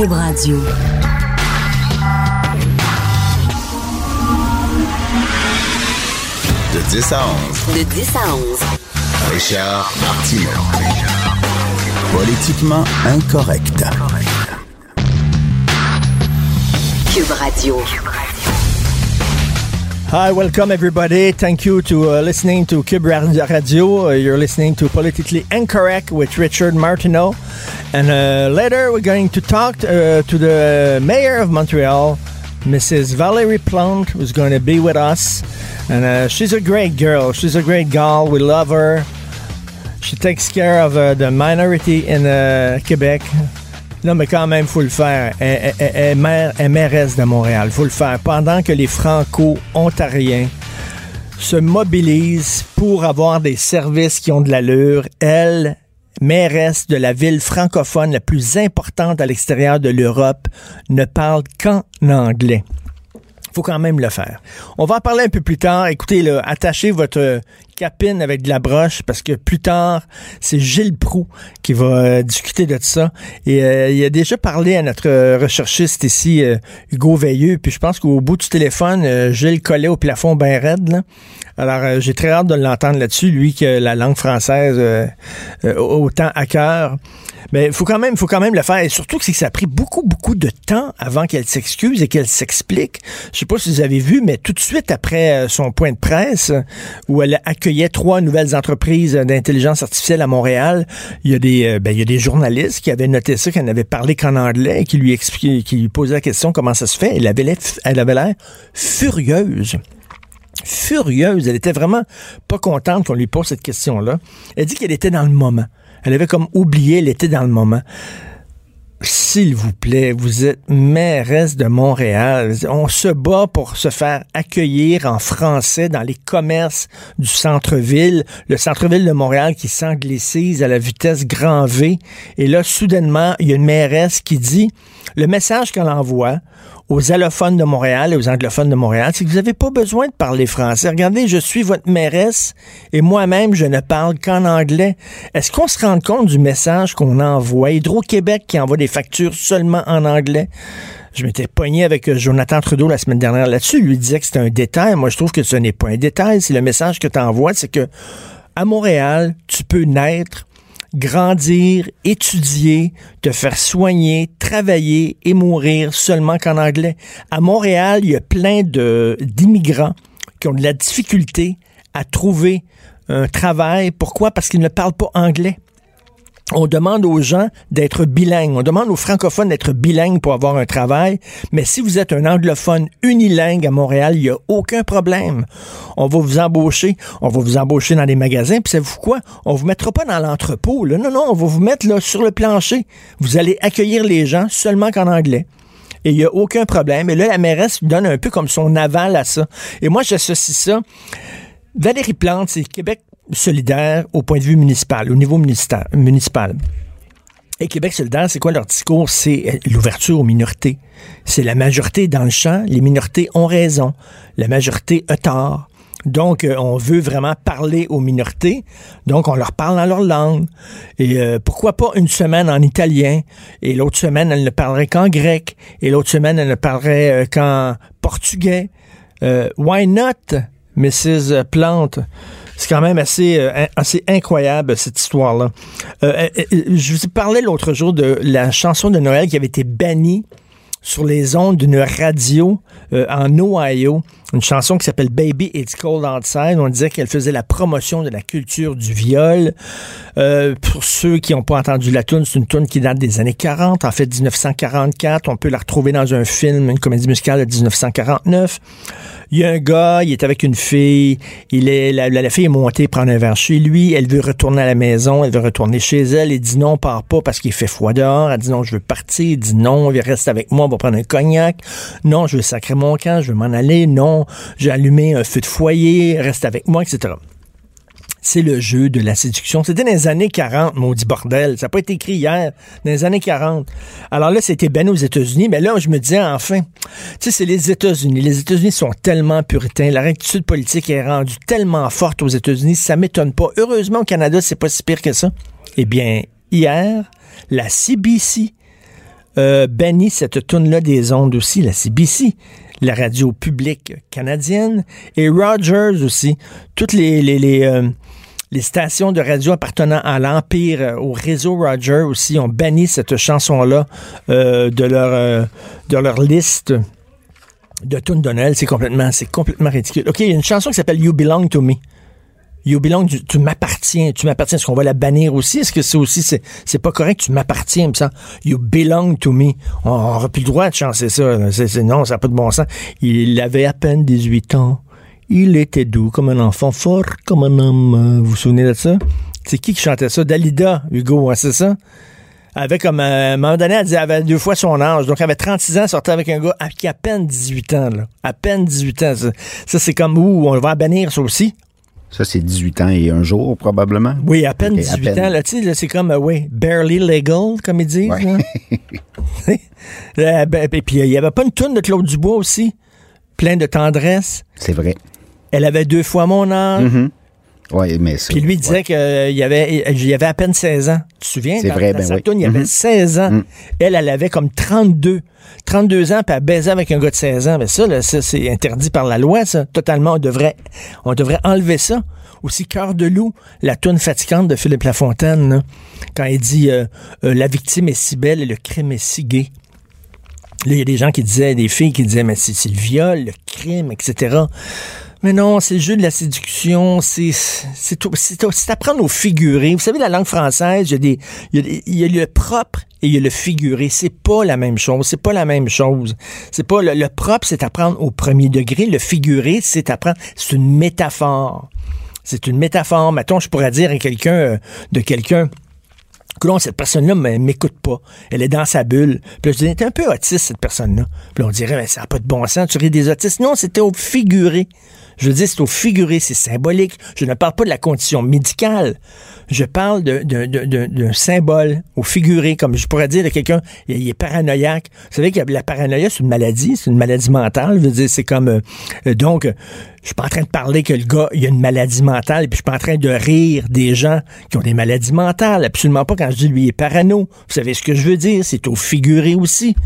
Cube Radio. De 10 à 11. De 10 à 11. Richard Martineau. Politiquement incorrect. Cube Radio. Hi, welcome everybody. Thank you to uh, listening to Cube Radio. Uh, you're listening to Politically Incorrect with Richard Martineau. And uh, later we're going to talk uh, to the mayor of Montreal, Mrs. Valerie Plante, who's going to be with us. And uh, she's a great girl. She's a great gal. We love her. She takes care of uh, the minority in Quebec. Non, mais quand même, faut le faire. Elle, elle, elle, maire, mairesse de Montréal. faut le faire. Pendant que les Franco-Ontariens se mobilisent pour avoir des services qui ont de l'allure, elle, mairesse de la ville francophone la plus importante à l'extérieur de l'Europe, ne parle qu'en anglais faut quand même le faire. On va en parler un peu plus tard. Écoutez, attachez votre avec de la broche parce que plus tard, c'est Gilles Prou qui va euh, discuter de ça. Et euh, il a déjà parlé à notre recherchiste ici, euh, Hugo Veilleux, puis je pense qu'au bout du téléphone, Gilles collait au plafond bien raide. Alors, j'ai très hâte de l'entendre là-dessus, lui que la langue française autant à cœur. Mais faut quand même, faut quand même le faire. Et surtout que ça a pris beaucoup, beaucoup de temps avant qu'elle s'excuse et qu'elle s'explique. Je sais pas si vous avez vu, mais tout de suite après son point de presse, où elle a accueilli trois nouvelles entreprises d'intelligence artificielle à Montréal. Il y a des, euh, ben, il y a des journalistes qui avaient noté ça, qui n'avaient parlé qu'en anglais, qui lui expliquaient, qui lui posaient la question comment ça se fait. Elle avait l'air, elle avait l'air furieuse furieuse. Elle était vraiment pas contente qu'on lui pose cette question-là. Elle dit qu'elle était dans le moment. Elle avait comme oublié, elle était dans le moment s'il vous plaît, vous êtes mairesse de Montréal. On se bat pour se faire accueillir en français dans les commerces du centre-ville. Le centre-ville de Montréal qui s'anglicise à la vitesse grand V. Et là, soudainement, il y a une mairesse qui dit le message qu'elle envoie aux allophones de Montréal et aux anglophones de Montréal, c'est que vous n'avez pas besoin de parler français. Regardez, je suis votre mairesse et moi-même, je ne parle qu'en anglais. Est-ce qu'on se rend compte du message qu'on envoie? Hydro-Québec qui envoie des factures seulement en anglais. Je m'étais pogné avec euh, Jonathan Trudeau la semaine dernière là-dessus. Il lui disait que c'était un détail. Moi, je trouve que ce n'est pas un détail. C'est le message que tu envoies, c'est que à Montréal, tu peux naître grandir, étudier, te faire soigner, travailler et mourir seulement qu'en anglais. À Montréal, il y a plein d'immigrants qui ont de la difficulté à trouver un travail. Pourquoi? Parce qu'ils ne parlent pas anglais on demande aux gens d'être bilingues. On demande aux francophones d'être bilingues pour avoir un travail. Mais si vous êtes un anglophone unilingue à Montréal, il n'y a aucun problème. On va vous embaucher. On va vous embaucher dans des magasins. Puis savez-vous quoi? On vous mettra pas dans l'entrepôt. Non, non, on va vous mettre là, sur le plancher. Vous allez accueillir les gens seulement qu'en anglais. Et il n'y a aucun problème. Et là, la mairesse donne un peu comme son aval à ça. Et moi, j'associe ça. Valérie Plante, c'est Québec solidaire au point de vue municipal, au niveau municipal. Et Québec solidaire, c'est quoi leur discours? C'est euh, l'ouverture aux minorités. C'est la majorité dans le champ, les minorités ont raison. La majorité a tort. Donc, euh, on veut vraiment parler aux minorités. Donc, on leur parle dans leur langue. Et euh, pourquoi pas une semaine en italien? Et l'autre semaine, elle ne parlerait qu'en grec et l'autre semaine, elle ne parlerait qu'en portugais. why not, Mrs. Plante? C'est quand même assez, euh, incroyable, cette histoire-là. Euh, euh, je vous ai parlé l'autre jour de la chanson de Noël qui avait été bannie sur les ondes d'une radio en Ohio, une chanson qui s'appelle Baby It's Cold Outside. On disait qu'elle faisait la promotion de la culture du viol. pour ceux qui n'ont pas entendu la tune, c'est une tune qui date des années 40, en fait 1944. On peut la retrouver dans un film, une comédie musicale de 1949. Il y a un gars, il est avec une fille, il est, la, fille est montée prendre un verre chez lui, elle veut retourner à la maison, elle veut retourner chez elle, il dit non, part pas parce qu'il fait froid dehors, elle dit non, je veux partir, il dit non, reste avec moi, on va prendre un cognac, non, je veux sacrer mon camp, je veux m'en aller, non, j'ai allumé un feu de foyer, reste avec moi, etc c'est le jeu de la séduction. C'était dans les années 40, maudit bordel. Ça n'a pas été écrit hier, dans les années 40. Alors là, c'était ben aux États-Unis, mais là, je me disais, enfin, tu sais, c'est les États-Unis. Les États-Unis sont tellement puritains. La rectitude politique est rendue tellement forte aux États-Unis, ça m'étonne pas. Heureusement, au Canada, c'est pas si pire que ça. Eh bien, hier, la CBC euh, banni cette tune-là des ondes aussi, la CBC, la radio publique canadienne, et Rogers aussi. Toutes les, euh, stations de radio appartenant à l'Empire, euh, au réseau Rogers aussi, ont banni cette chanson-là euh, de, leur, liste de tunes Noël. C'est complètement, complètement ridicule. OK, il y a une chanson qui s'appelle You Belong to Me. You belong, tu, tu m'appartiens, tu m'appartiens. Est-ce qu'on va la bannir aussi? Est-ce que c'est aussi, c'est, c'est pas correct, tu m'appartiens, ça? You belong to me. On n'aura plus le droit de chanter ça. C'est- non, ça n'a pas de bon sens. Il avait à peine 18 ans. Il était doux comme un enfant, fort comme un homme. Vous vous souvenez de ça? C'est qui qui chantait ça? Dalida, Hugo, c'est ça? Avait comme, euh, à un moment donné, elle disait, avait deux fois son âge. Donc, elle avait 36 ans, sortait avec un gars qui a à peine 18 ans, là. À peine 18 ans. Ça, Ça, c'est comme, ouh, on va bannir ça aussi. Ça, c'est 18 ans et un jour, probablement. Oui, à peine Ok, à 18 peine. ans, là, tu sais, là, c'est comme, euh, oui, barely legal, comme ils disent. Ouais. Euh, ben, et puis, il n'y avait pas une toune de Claude Dubois aussi, plein de tendresse. C'est vrai. Elle avait deux fois mon âge. Mhm. Oui, mais ça. Puis lui il disait qu'il y avait, il y avait à peine 16 ans. Tu te souviens? C'est vrai, dans ben sa oui. toune, il y avait Mhm. 16 ans. Elle, elle avait comme 32. 32 ans, puis elle baisait avec un gars de 16 ans. Mais ça, là, ça, c'est interdit par la loi, ça. Totalement, on devrait, on devrait enlever ça. Aussi, Cœur de loup, la toune fatigante de Philippe Lafontaine, là, quand il dit euh, euh, La victime est si belle et le crime est si gai. Là, il y a des gens qui disaient, des filles qui disaient, mais c'est le viol, le crime, etc. Mais non, c'est le jeu de la séduction, c'est c'est apprendre au figuré. Vous savez, la langue française, il y a des il y a, y a le propre et il y a le figuré. C'est pas la même chose. C'est pas la même chose. C'est pas le, le propre, c'est apprendre au premier degré. Le figuré, c'est apprendre. C'est une métaphore. C'est une métaphore. Mettons, je pourrais dire à quelqu'un euh, de quelqu'un. Coudonc, cette personne-là ne m'écoute pas. Elle est dans sa bulle. Puis là, je dis, t'es un peu autiste, cette personne-là. Puis là, on dirait, mais ça n'a pas de bon sens, tu ris des autistes. Non, c'était au figuré. Je veux dire, c'est au figuré, c'est symbolique. Je ne parle pas de la condition médicale. Je parle d'un symbole au figuré, comme je pourrais dire de quelqu'un, il, est paranoïaque. Vous savez que la paranoïa, c'est une maladie, c'est une maladie mentale. Je veux dire, c'est comme... euh, euh, donc, euh, je suis pas en train de parler que le gars, il a une maladie mentale, et puis je suis pas en train de rire des gens qui ont des maladies mentales. Absolument pas quand je dis lui il est parano. Vous savez ce que je veux dire? C'est au figuré aussi.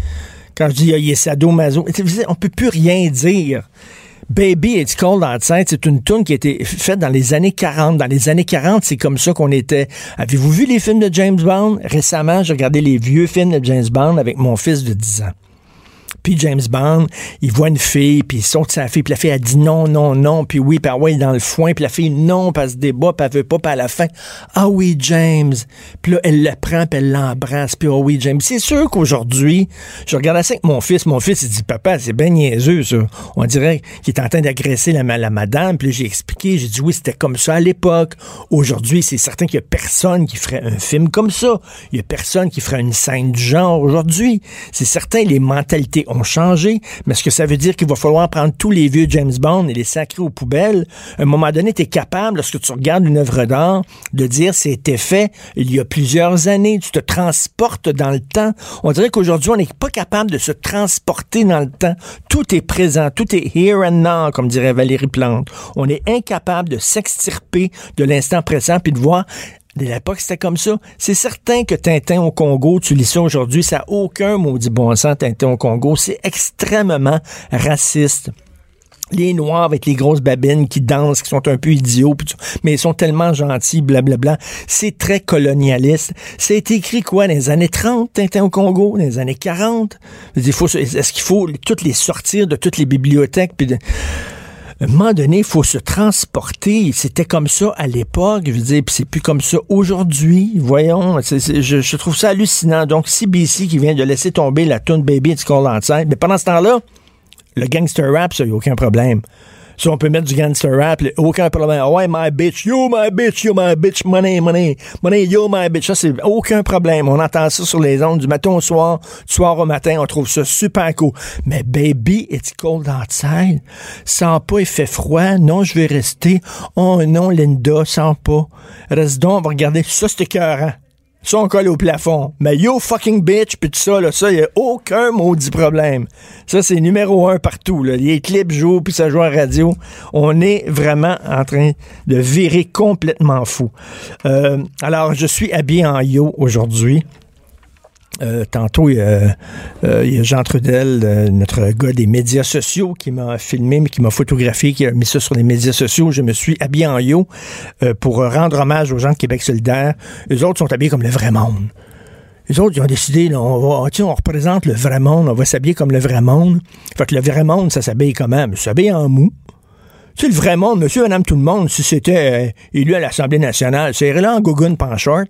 Quand je dis il est sadomaso, on peut plus rien dire. Baby It's Cold Outside, c'est une tune qui a été faite dans les années 40. Dans les années 40, c'est comme ça qu'on était. Avez-vous vu les films de James Bond? Récemment, j'ai regardé les vieux films de James Bond avec mon fils de 10 ans. Puis James Bond, il voit une fille, puis il saute sa fille, puis la fille, elle dit non, non, non, puis oui, puis ah ouais, dans le foin, puis la fille, non, elle se débat, puis elle veut pas, puis à la fin, ah oui, James. Puis là, elle le prend, puis elle l'embrasse, puis ah oui, James. C'est sûr qu'aujourd'hui, je regardais ça avec mon fils, mon fils, il dit, papa, c'est ben niaiseux, ça. On dirait qu'il est en train d'agresser la, la madame, puis j'ai expliqué, j'ai dit, oui, c'était comme ça à l'époque. Aujourd'hui, c'est certain qu'il y a personne qui ferait un film comme ça. Il y a personne qui ferait une scène du genre aujourd'hui. C'est certain, les mentalités changé, mais est-ce que ça veut dire qu'il va falloir prendre tous les vieux James Bond et les sacrer aux poubelles? À un moment donné, tu es capable, lorsque tu regardes une œuvre d'art, de dire c'était fait il y a plusieurs années. Tu te transportes dans le temps. On dirait qu'aujourd'hui, on n'est pas capable de se transporter dans le temps. Tout est présent, tout est here and now, comme dirait Valérie Plante. On est incapable de s'extirper de l'instant présent puis de voir de l'époque, c'était comme ça. C'est certain que Tintin au Congo, tu lis ça aujourd'hui, ça n'a aucun maudit bon sens, Tintin au Congo. C'est extrêmement raciste. Les Noirs avec les grosses babines qui dansent, qui sont un peu idiots, mais ils sont tellement gentils, blablabla. C'est très colonialiste. C'est écrit quoi, dans les années 30, Tintin au Congo, dans les années 40? Il faut, est-ce qu'il faut toutes les sortir de toutes les bibliothèques, puis de, à un moment donné, il faut se transporter. C'était comme ça à l'époque, je veux dire, puis c'est plus comme ça aujourd'hui. Voyons, je, trouve ça hallucinant. Donc, CBC qui vient de laisser tomber la tune Baby It's Cold Outside. Mais pendant ce temps-là, le gangster rap, ça, n'y a aucun problème. Ça, on peut mettre du gangster rap, aucun problème. Ah ouais, my bitch, you my bitch, you my bitch, money, money, money, you my bitch. Ça, c'est aucun problème. On entend ça sur les ondes du matin au soir, du soir au matin. On trouve ça super cool. Mais baby, it's cold outside. Sens pas, il fait froid. Non, je vais rester. Oh non, Linda, sens pas. Reste donc, on va regarder. Ça, c'est écœurant. Ça, on colle au plafond. Mais yo fucking bitch, puis tout ça, là, ça, y a aucun maudit problème. Ça, c'est numéro un partout, là. Les clips jouent, puis ça joue en radio. On est vraiment en train de virer complètement fou. Euh, alors, je suis habillé en yo aujourd'hui. Euh, tantôt, il y, a, euh, il y, a, Jean Trudel, euh, notre gars des médias sociaux, qui m'a filmé, mais qui m'a photographié, qui a mis ça sur les médias sociaux. Je me suis habillé en yo pour rendre hommage aux gens de Québec solidaire. Les autres sont habillés comme le vrai monde. Les autres, ils ont décidé, là, on va, ah, on représente le vrai monde, on va s'habiller comme le vrai monde. Fait que le vrai monde, ça s'habille comment? Ça s'habille en mou. Sais, le vrai monde, monsieur, madame, tout le monde, si c'était euh, élu à l'Assemblée nationale, c'est là en gogun pas en short.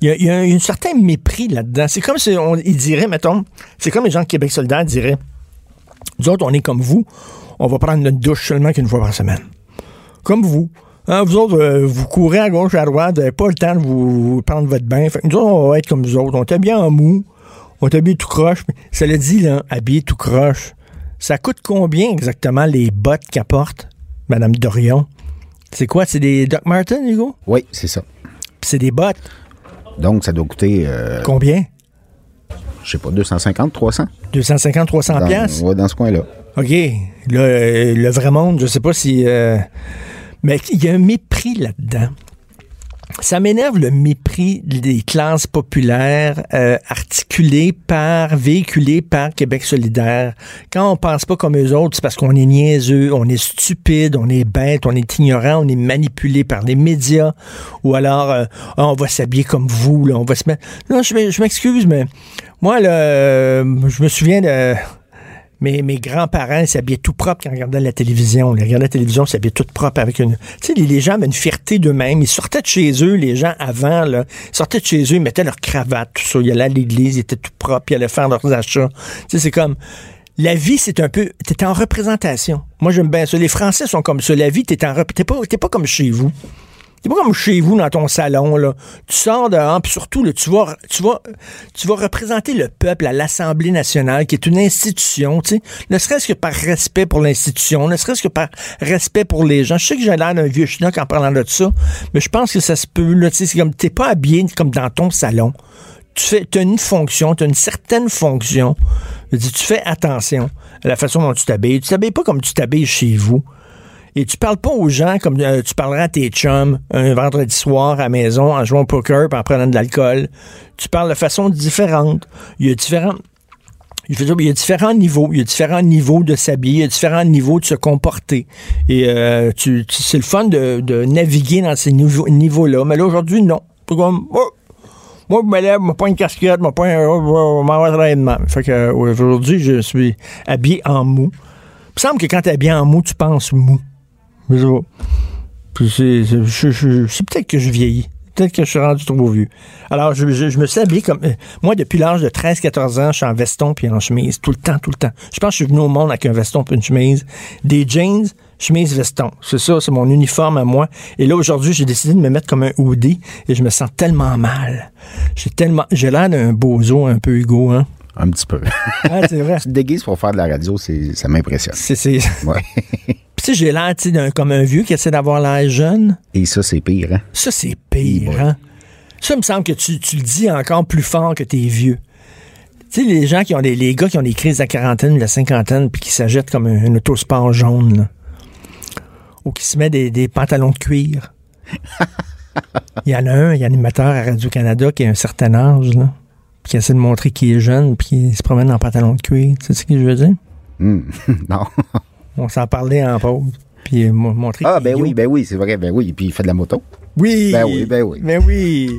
Il y a, un certain mépris là-dedans. C'est comme si on il dirait, mettons, c'est comme les gens de Québec solidaire diraient, nous autres, on est comme vous, on va prendre notre douche seulement qu'une fois par semaine. Comme vous. Hein, vous autres, euh, vous courez à gauche, à droite, vous n'avez pas le temps de vous prendre votre bain. Fait nous autres, on va être comme vous autres. On bien en mou, on est habillé tout croche. Ça le dit, là, habillé tout croche. Ça coûte combien exactement les bottes qu'apporte Madame Dorion? C'est quoi? C'est des Doc Martens, Hugo? Oui, c'est ça. c'est des bottes. Donc, ça doit coûter... Euh, combien? Je sais pas, 250, 300? 250, 300 pièces. Oui, dans ce coin-là. OK. Le, le, vrai monde, je sais pas si... Euh, mais il y a un mépris là-dedans. Ça m'énerve le mépris des classes populaires euh, articulées par, véhiculées par Québec solidaire. Quand on pense pas comme eux autres, c'est parce qu'on est niaiseux, on est stupide, on est bête, on est ignorant, on est manipulé par les médias, ou alors euh, ah, on va s'habiller comme vous, là, on va se mettre... Non, je, m'excuse, mais moi, là, euh, je me souviens de mes, grands-parents s'habillaient tout propre quand ils regardaient la télévision. Ils regardaient la télévision, s'habillaient tout propre avec une. Tu sais, les, gens avaient une fierté d'eux-mêmes. Ils sortaient de chez eux, les gens avant. Ils sortaient de chez eux, ils mettaient leur cravate, tout ça. Ils allaient à l'église, ils étaient tout propres, ils allaient faire leurs achats. Tu sais, c'est comme. La vie, c'est un peu. T'es en représentation. Moi, j'aime bien ça. Les Français sont comme ça. La vie, t'es en. T'es pas, pas comme chez vous. C'est pas comme chez vous dans ton salon, là. Tu sors dehors, puis surtout, là, tu vas, tu vas, tu vas représenter le peuple à l'Assemblée nationale, qui est une institution, tu sais. Ne serait-ce que par respect pour l'institution, ne serait-ce que par respect pour les gens. Je sais que j'ai l'air d'un vieux chinois en parlant de ça, mais je pense que ça se peut, là, tu sais. C'est comme, t'es pas habillé comme dans ton salon. Tu fais, as une fonction, tu as une certaine fonction. Je tu fais attention à la façon dont tu t'habilles. Tu t'habilles pas comme tu t'habilles chez vous. Et tu parles pas aux gens comme euh, tu parlerais à tes chums un vendredi soir à la maison en jouant au poker en prenant de l'alcool. Tu parles de façon différente. Il y a différents il y a différents niveaux, il y a différents niveaux de s'habiller, il y a différents niveaux de se comporter. Et euh, tu, c'est le fun de, naviguer dans ces niveaux-là. Mais là, aujourd'hui, non. Comme, oh, moi, je me lève, je prends une casquette, je prends un Fait que aujourd'hui, je suis habillé en mou. Il me semble que quand tu es habillé en mou, tu penses mou. Mais c'est peut-être que je vieillis. Peut-être que je suis rendu trop vieux. Alors, je, me suis habillé comme. Euh, moi, depuis l'âge de 13-14 ans, je suis en veston puis en chemise. Tout le temps, tout le temps. Je pense que je suis venu au monde avec un veston puis une chemise. Des jeans, chemise, veston. C'est ça, c'est mon uniforme à moi. Et là, aujourd'hui, j'ai décidé de me mettre comme un hoodie et je me sens tellement mal. J'ai tellement. J'ai l'air d'un bozo un peu Hugo, hein. Un petit peu. Ah, c'est vrai. tu te déguises pour faire de la radio, ça m'impressionne. C'est. Ouais. tu sais, j'ai l'air comme un vieux qui essaie d'avoir l'air jeune. Et ça, c'est pire, hein? Ça, c'est pire, hein? Ça, me semble que tu, le dis encore plus fort que t'es vieux. Tu sais, les gens qui ont des, les gars qui ont des crises de la quarantaine, de la cinquantaine, puis qui s'agitent comme un, autosport jaune, là. Ou qui se met des, pantalons de cuir. Il y en a un, il y a un animateur à Radio-Canada qui a un certain âge, là, puis qui essaie de montrer qu'il est jeune, puis il se promène en pantalon de cuir. Tu sais ce que je veux dire? Hmm. non. On s'en parlait en pause. Puis montrer. Ah, ben oui, ben oui, c'est vrai, ben oui. Puis il fait de la moto. Oui. Ben oui, ben oui. Ben oui.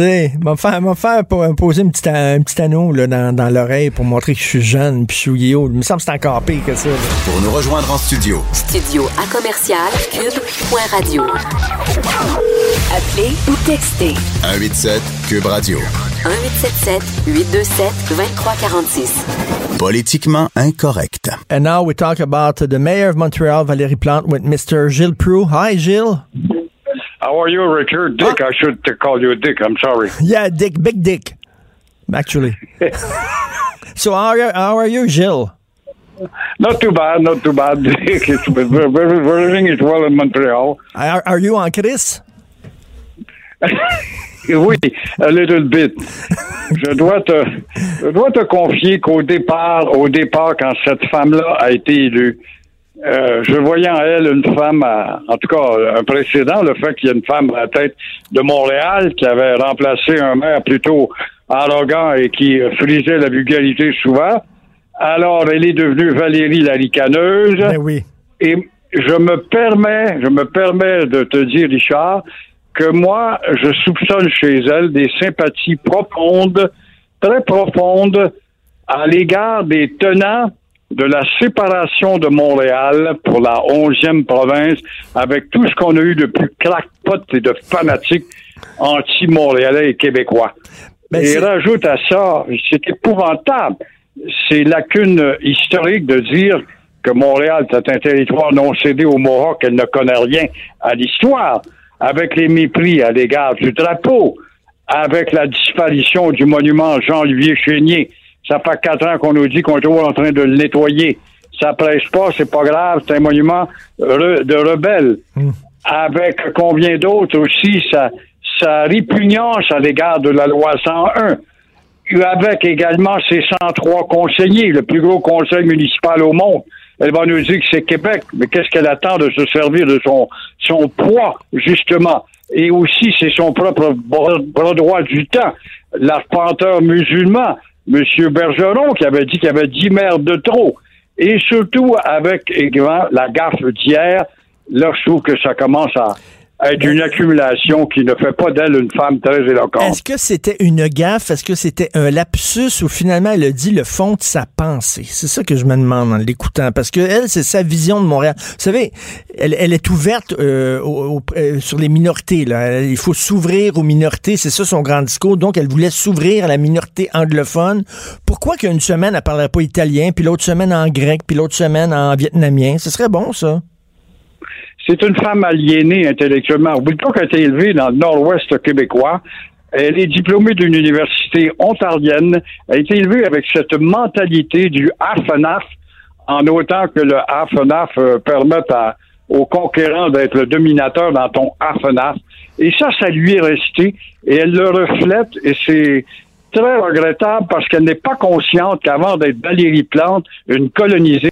sais, m'a faire, m'a faire poser une petite, un petit anneau là, dans, dans l'oreille pour montrer que je suis jeune puis je suis Il me semble que c'est encore pire que ça. Pour nous rejoindre en studio. Studio à commercial cube.radio. Appelez ou textez. 187 cube radio. 1877 827 2346. Politiquement incorrect. And now we talk about the mayor of Montreal, Valérie Plante, with Mr. Gilles Proux. Hi, Gilles. How are you, Richard? Dick. I should call you a Dick. I'm sorry. Yeah, Dick. Big Dick, actually. so how are, you, how are you, Gilles? Not too bad, not too bad, Dick. It's, everything is well in Montreal. Are, are you on Chris? oui, a little bit. Je dois te, je dois te confier qu'au départ, au départ, quand cette femme-là a été élue, euh, je voyais en elle une femme, en tout cas un précédent, le fait qu'il y ait une femme à la tête de Montréal qui avait remplacé un maire plutôt arrogant et qui euh, frisait la vulgarité souvent. Alors, elle est devenue Valérie la ricaneuse. Ben oui. Et je me permets, je me permets de te dire, Richard, que moi, je soupçonne chez elle des sympathies profondes, très profondes, à l'égard des tenants de la séparation de Montréal pour la onzième province, avec tout ce qu'on a eu de plus crackpot et de fanatiques anti-montréalais et québécois. Ben, et c'est- rajoute à ça, c'est épouvantable, ces lacunes historiques de dire que Montréal est un territoire non cédé aux Mohawks, qu'elle ne connaît rien à l'histoire, avec les mépris à l'égard du drapeau, avec la disparition du monument Jean-Olivier Chénier. Ça fait quatre ans qu'on nous dit qu'on est toujours en train de le nettoyer. Ça presse pas, c'est pas grave, c'est un monument re- de rebelles. Avec combien d'autres aussi, sa, sa répugnance à l'égard de la loi 101 avec également ses 103 conseillers, le plus gros conseil municipal au monde. Elle va nous dire que c'est Québec, mais qu'est-ce qu'elle attend de se servir de son, son poids, justement? Et aussi, c'est son propre droit du temps, l'arpenteur musulman, M. Bergeron, qui avait dit qu'il y avait 10 maires de trop. Et surtout, avec également la gaffe d'hier, là, ça commence à être une accumulation qui ne fait pas d'elle une femme très éloquente. Est-ce que c'était une gaffe? Est-ce que c'était un lapsus ou finalement elle a dit le fond de sa pensée? C'est ça que je me demande en l'écoutant. Parce que elle, c'est sa vision de Montréal. Vous savez, elle, elle est ouverte euh, au- au- euh, sur les minorités. Là. Il faut s'ouvrir aux minorités. C'est ça son grand discours. Donc, elle voulait s'ouvrir à la minorité anglophone. Pourquoi qu'une semaine, elle parlerait pas italien, puis l'autre semaine en grec, puis l'autre semaine en vietnamien? Ce serait bon, ça. C'est une femme aliénée intellectuellement. Oublie pas qu'elle a été élevée dans le nord-ouest québécois. Elle est diplômée d'une université ontarienne. Elle a été élevée avec cette mentalité du half-and-half, en autant que le half-and-half euh, permette à- au conquérant d'être le dominateur dans ton half-and-half. Et ça, ça lui est resté. Et elle le reflète. Et c'est très regrettable parce qu'elle n'est pas consciente qu'avant d'être Valérie Plante, une colonisée,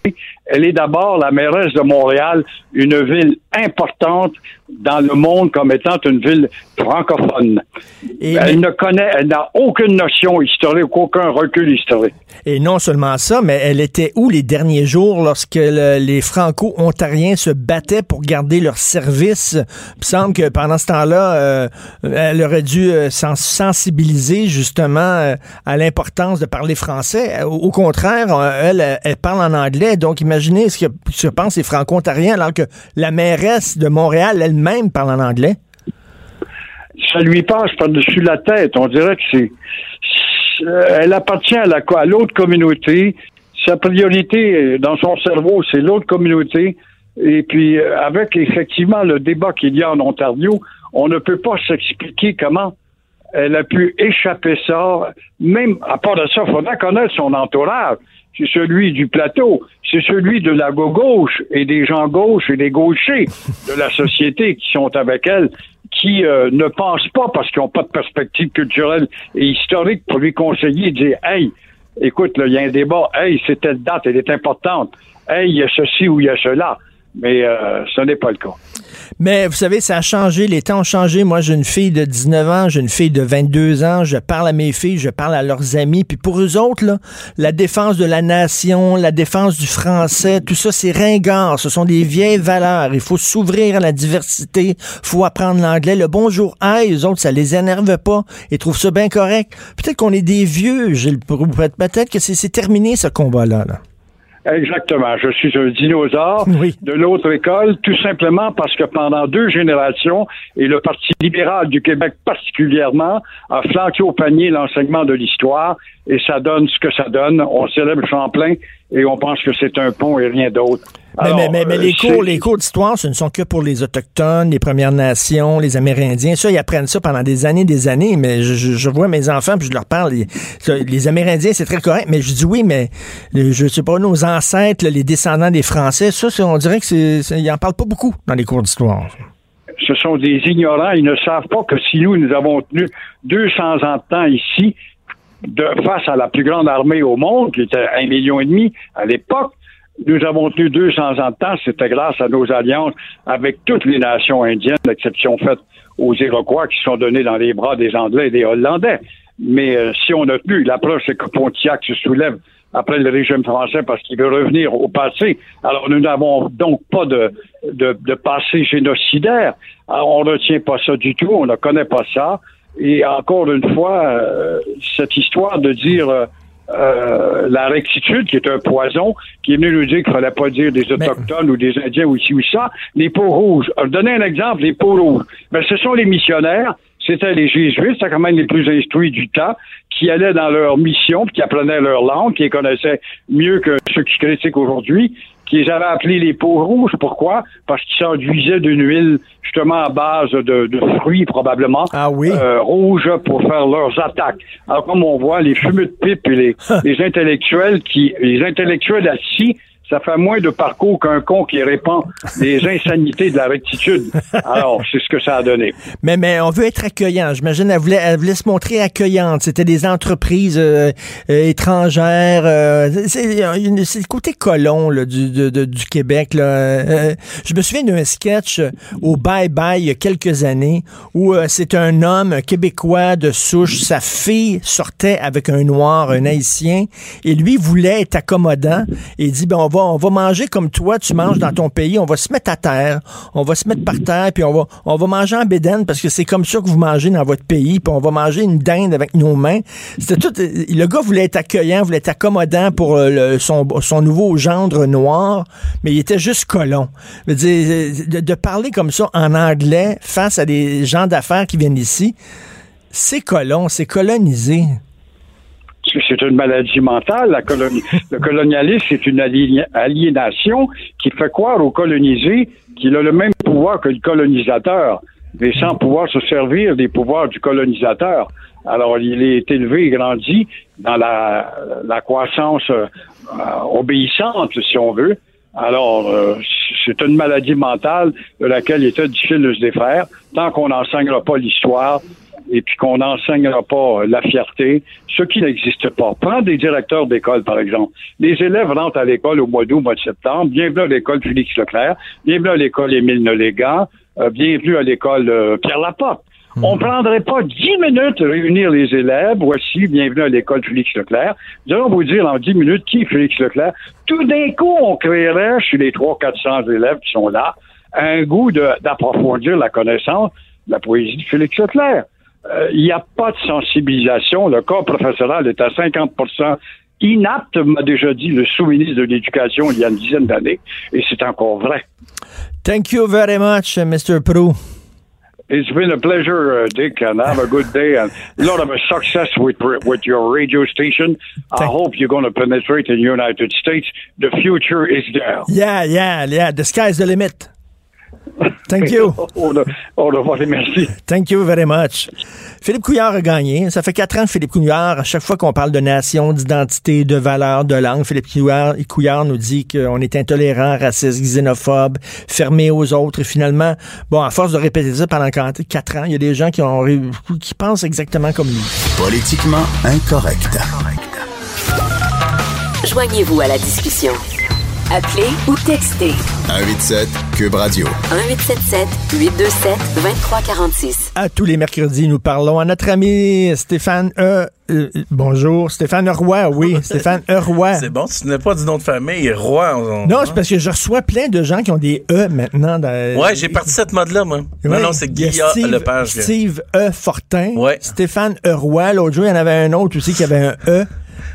elle est d'abord la mairesse de Montréal, une ville importante dans le monde comme étant une ville francophone. Et, elle ne connaît, elle n'a aucune notion historique, aucun recul historique. Et non seulement ça, mais elle était où les derniers jours lorsque le- les Franco-Ontariens se battaient pour garder leur service? Il me semble que pendant ce temps-là, euh, elle aurait dû euh, s'en sensibiliser justement euh, à l'importance de parler français. Au, au contraire, euh, elle, elle, elle parle en anglais. Donc imaginez ce que, ce que pensent les Franco-Ontariens alors que la mairesse de Montréal elle-même parle en anglais? ça lui passe par-dessus la tête. On dirait que c'est, elle appartient à la, l'autre communauté. Sa priorité dans son cerveau, c'est l'autre communauté. Et puis, avec effectivement le débat qu'il y a en Ontario, on ne peut pas s'expliquer comment elle a pu échapper ça. Même à part de ça, il faudra connaître son entourage. C'est celui du plateau, c'est celui de la gauche et des gens gauches et des gauchers de la société qui sont avec elle, qui euh, ne pensent pas parce qu'ils n'ont pas de perspective culturelle et historique pour lui conseiller, dire Hey, écoute, il y a un débat, hey, c'est telle date, elle est importante. Hey, il y a ceci ou il y a cela. Mais euh, ce n'est pas le cas. Mais vous savez, ça a changé, les temps ont changé. Moi, j'ai une fille de 19 ans, j'ai une fille de 22 ans, je parle à mes filles, je parle à leurs amis. Puis pour eux autres, là, la défense de la nation, la défense du français, tout ça, c'est ringard. Ce sont des vieilles valeurs. Il faut s'ouvrir à la diversité, faut apprendre l'anglais. Le bonjour, aïe, eux autres, ça les énerve pas. Ils trouvent ça bien correct. Peut-être qu'on est des vieux. Peut-être que c'est terminé, ce combat-là. là. Exactement. Je suis un dinosaure Oui. de l'autre école, tout simplement parce que pendant deux générations, et le Parti libéral du Québec particulièrement, a flanqué au panier l'enseignement de l'histoire, et ça donne ce que ça donne. On célèbre Champlain et on pense que c'est un pont et rien d'autre. Mais, Alors, mais, mais, mais euh, les cours, les cours d'histoire, ce ne sont que pour les Autochtones, les Premières Nations, les Amérindiens. Ça, ils apprennent ça pendant des années, des années. Mais je, je- je vois mes enfants, puis je leur parle. Les, Amérindiens, c'est très correct. Mais je dis oui, mais euh, je sais pas, nos ancêtres, là, les descendants des Français, ça, on dirait que c'est, c'est- ils en parlent pas beaucoup dans les cours d'histoire. ce sont des ignorants. Ils ne savent pas que si nous, nous avons tenu 200 ans de temps ici, de, face à la plus grande armée au monde, qui était un million et demi à l'époque, nous avons tenu 200 ans de temps, c'était grâce à nos alliances avec toutes les nations indiennes, l'exception faite aux Iroquois qui sont donnés dans les bras des Anglais et des Hollandais. Mais euh, si on a tenu, la preuve, c'est que Pontiac se soulève après le régime français parce qu'il veut revenir au passé. Alors, nous n'avons donc pas de, de, de passé génocidaire. Alors, on ne retient pas ça du tout, on ne connaît pas ça. Et encore une fois, euh, cette histoire de dire euh, euh, la rectitude, qui est un poison, qui est venu nous dire qu'il fallait pas dire des Autochtones ou des Indiens ou ici ou ça, les peaux rouges. Vais donner un exemple, les peaux rouges. Ben, ce sont les missionnaires, c'était les Jésuites, c'était quand même les plus instruits du temps, qui allaient dans leur mission, puis qui apprenaient leur langue, qui les connaissaient mieux que ceux qui critiquent aujourd'hui, qui les avaient appelés les peaux rouges. Pourquoi? Parce qu'ils s'enduisaient d'une huile justement à base de, de fruits probablement Ah oui? euh, rouges pour faire leurs attaques. Alors comme on voit, les fumeux de pipe et les, les intellectuels qui les intellectuels assis ça fait moins de parcours qu'un con qui répand les insanités de la rectitude. Alors, c'est ce que ça a donné. Mais, mais on veut être accueillant. J'imagine elle voulait, elle voulait se montrer accueillante. C'était des entreprises euh, euh, étrangères. euh, c'est euh, le côté colon là, du, de- de- du Québec. Là. Euh, je me souviens d'un sketch au Bye Bye il y a quelques années où euh, c'est un homme québécois de souche. Sa fille sortait avec un noir, un haïtien, et lui voulait être accommodant. Et il dit, ben, on va, on va manger comme toi, tu manges dans ton pays. On va se mettre à terre. On va se mettre par terre, puis on va, manger en bédaine parce que c'est comme ça que vous mangez dans votre pays, puis on va manger une dinde avec nos mains. C'était tout. Le gars voulait être accueillant, voulait être accommodant pour euh, son, son nouveau gendre noir, mais il était juste colon. De, de parler comme ça en anglais face à des gens d'affaires qui viennent ici, c'est colon, c'est colonisé. C'est une maladie mentale. Le colonialisme, c'est une ali- aliénation qui fait croire au colonisé qu'il a le même pouvoir que le colonisateur, mais sans pouvoir se servir des pouvoirs du colonisateur. Alors, il est élevé et grandi dans la, croissance euh, obéissante, si on veut. Alors, euh, c'est une maladie mentale de laquelle il était difficile de se défaire tant qu'on n'enseignera pas l'histoire et puis qu'on n'enseignera pas la fierté, ce qui n'existe pas. Prends des directeurs d'école, par exemple. Les élèves rentrent à l'école au mois d'août, au mois de septembre. Bienvenue à l'école Félix Leclerc. Bienvenue à l'école Émile Nolégan. Euh, bienvenue à l'école euh, Pierre Laporte. On ne prendrait pas dix minutes à réunir les élèves. Voici, bienvenue à l'école Félix Leclerc. Nous allons vous dire en dix minutes qui est Félix Leclerc. Tout d'un coup, on créerait chez les 300-400 élèves qui sont là un goût de- d'approfondir la connaissance de la poésie de Félix Leclerc. Euh, Il n'y a pas de sensibilisation. Le corps professoral est à 50 inapte, m'a déjà dit le sous-ministre de l'Éducation il y a une dizaine d'années, et c'est encore vrai. Thank you very much, Mr. Prou. It's been a pleasure, uh, Dick, and have a good day and a lot of success with with your radio station. I hope you're going to penetrate in the United States. The future is there. Yeah, yeah, yeah. The sky's the limit. Thank you. Au revoir, au revoir et merci. Thank you very much. Philippe Couillard a gagné. Ça fait quatre ans que Philippe Couillard, à chaque fois qu'on parle de nation, d'identité, de valeur, de langue, Philippe Couillard, Couillard nous dit qu'on est intolérant, raciste, xénophobe, fermé aux autres. Et finalement, bon, à force de répéter ça pendant quatre quatre ans, il y a des gens qui, ont, qui pensent exactement comme lui. Politiquement incorrect. Joignez-vous à la discussion. Appelez ou textez 187 Cube Radio. 1877 827 2346. À tous les mercredis, nous parlons à notre ami Stéphane E. euh, bonjour, Stéphane Roy, oui, Stéphane E. Roy. C'est bon, tu n'es pas du nom de famille, roi. on- Non, c'est parce que je reçois plein de gens qui ont des E maintenant. Dans, Ouais, j'ai parti cette mode-là, moi. Ouais, non, non, c'est il y a Guillaume Steve- Lepage. Steve E. Fortin. Ouais. Stéphane E. Roy. L'autre jour, il y en avait un autre aussi qui avait un E.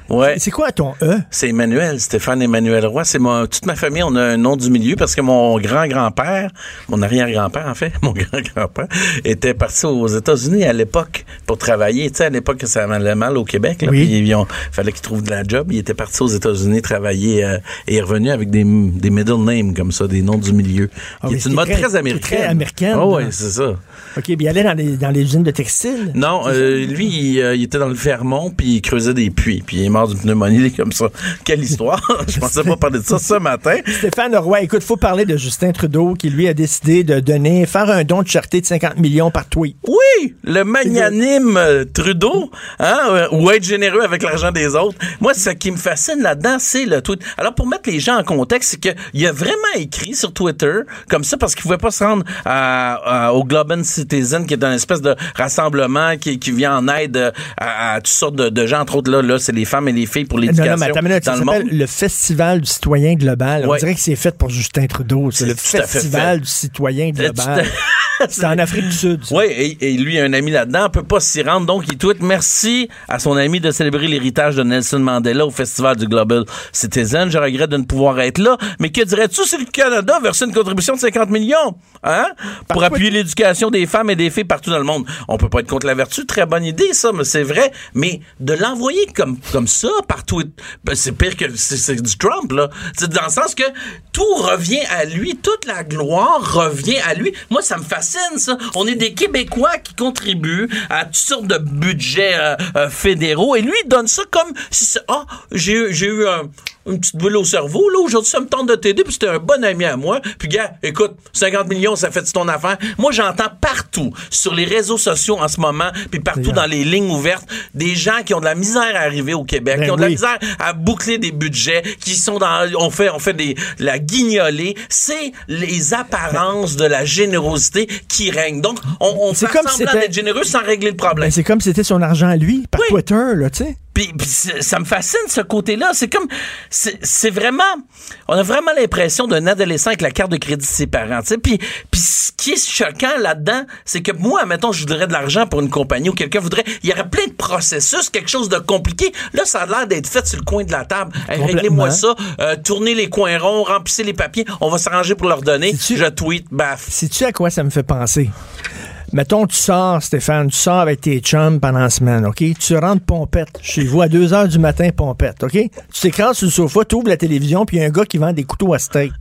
Ouais. C'est quoi ton E? C'est Emmanuel, Stéphane Emmanuel Roy. C'est toute ma famille, on a un nom du milieu parce que mon grand-grand-père, mon arrière-grand-père, en fait, mon grand-grand-père, était parti aux États-Unis à l'époque pour travailler. Tu sais, à l'époque, ça allait mal au Québec. Là, Oui. puis ont, fallait qu'il trouve de la job. Il était parti aux États-Unis travailler euh, et est revenu avec des, des middle names comme ça, des noms du milieu. Ah qui oui, est une c'est mode très- très, c'est américaine. très américaine, Oh, hein. oui, c'est ça. OK, puis il allait dans les, dans les usines de textiles? Non, euh, lui, il, euh, il était dans le Vermont, puis il creusait des puits. Puis puis il est mort d'une pneumonie comme ça. Quelle histoire! Je pensais pas parler de ça ce matin. Stéphane Roy, écoute, faut parler de Justin Trudeau qui lui a décidé de donner, faire un don de charité de 50 millions par tweet. Oui, le magnanime euh, Trudeau, hein, euh, ou être généreux avec l'argent des autres. Moi, ce qui me fascine là-dedans, c'est le tweet. Alors, pour mettre les gens en contexte, c'est qu'il a vraiment écrit sur Twitter comme ça parce qu'il pouvait pas se rendre à, à- au Globan Citizen, qui est un espèce de rassemblement qui, qui vient en aide euh, à, à toutes sortes de, de gens, entre autres là, là, c'est les femmes et les filles pour l'éducation dans ça le monde. le Festival du citoyen global. On dirait que c'est fait pour Justin Trudeau. C'est le Festival du citoyen global. C'est en Afrique du Sud. Oui, et, et lui, un ami là-dedans, peut pas s'y rendre. Donc, il tweet merci à son ami de célébrer l'héritage de Nelson Mandela au Festival du Global Citizen. Je regrette de ne pouvoir être là. Mais que dirais-tu si le Canada versait une contribution de 50 millions, hein? Pour appuyer l'éducation des femmes et des filles partout dans le monde? On peut pas être contre la vertu. Très bonne idée, ça, mais c'est vrai. Mais de l'envoyer comme, comme ça par tweet, ben, c'est pire que c'est, du Trump, là. C'est dans le sens que tout revient à lui. Toute la gloire revient à lui. Moi, ça me fascine, ça. On est des Québécois qui contribuent à toutes sortes de budgets euh, euh, fédéraux et lui, il donne ça comme si ah, eu- j'ai eu un- une petite bulle au cerveau, là, aujourd'hui, ça me tente de t'aider, puis c'était un bon ami à moi. Puis, gars, écoute, 50 millions, ça fait ton affaire? Moi, j'entends partout, sur les réseaux sociaux en ce moment, puis partout dans les lignes ouvertes, des gens qui ont de la misère à arriver au Québec, Ben qui ont de la misère à boucler des budgets, qui sont dans, on fait, on fait des, la guignolée. C'est les apparences de la générosité qui règnent. Donc, on, on fait comme semblant d'être généreux sans régler le problème. Ben, c'est comme si c'était son argent à lui, par Oui. Twitter, là, tu sais. Puis, ça me fascine ce côté-là. C'est comme, c'est vraiment, on a vraiment l'impression d'un adolescent avec la carte de crédit de ses parents. tu sais. Puis, puis ce qui est choquant là-dedans, c'est que moi, mettons, je voudrais de l'argent pour une compagnie ou quelqu'un voudrait, il y aurait plein de processus, quelque chose de compliqué. Là, ça a l'air d'être fait sur le coin de la table. Hey. Réglez-moi ça, euh, tournez les coins ronds, remplissez les papiers, on va s'arranger pour leur donner. Je tweet, baf. Sais-tu à quoi ça me fait penser? Mettons, tu sors, Stéphane, tu sors avec tes chums pendant la semaine, OK? Tu rentres pompette chez vous à 2 heures du matin, pompette, OK? Tu t'écrases sur le sofa, tu ouvres la télévision, puis il y a un gars qui vend des couteaux à steak.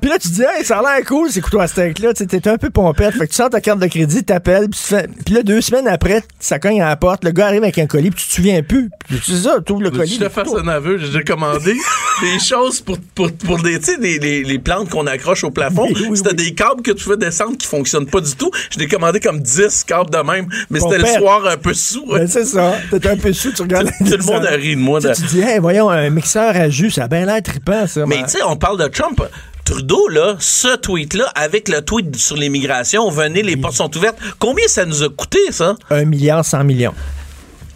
Puis là, tu dis, hey, ça a l'air cool, ces couteaux à steak-là. Tu T'es un peu pompette. Fait que tu sors ta carte de crédit, t'appelles, puis tu fais- puis là, deux semaines après, ça cogne à la porte, le gars arrive avec un colis, puis tu te souviens plus. Puis tu sais ça, tu ouvres le colis. Je te fasse un aveu, j'ai commandé des choses pour, pour, pour des, tu sais, des, les, les plantes qu'on accroche au plafond. Oui, oui, c'était oui. des câbles que tu fais descendre qui fonctionnent pas du tout. Je l'ai commandé comme 10 câbles de même, mais c'était le soir un peu sous. Ben, c'est ça. T'es un peu sous, tu regardes. Tout le monde a ri de moi. Tu dis, hey, voyons, un mixeur à jus, ça a bien l'air trippant, ça. Mais tu sais, on parle de Trump. Trudeau, là, ce tweet-là, avec le tweet sur l'immigration, venez, les portes sont ouvertes. Combien ça nous a coûté, ça? un milliard, cent millions.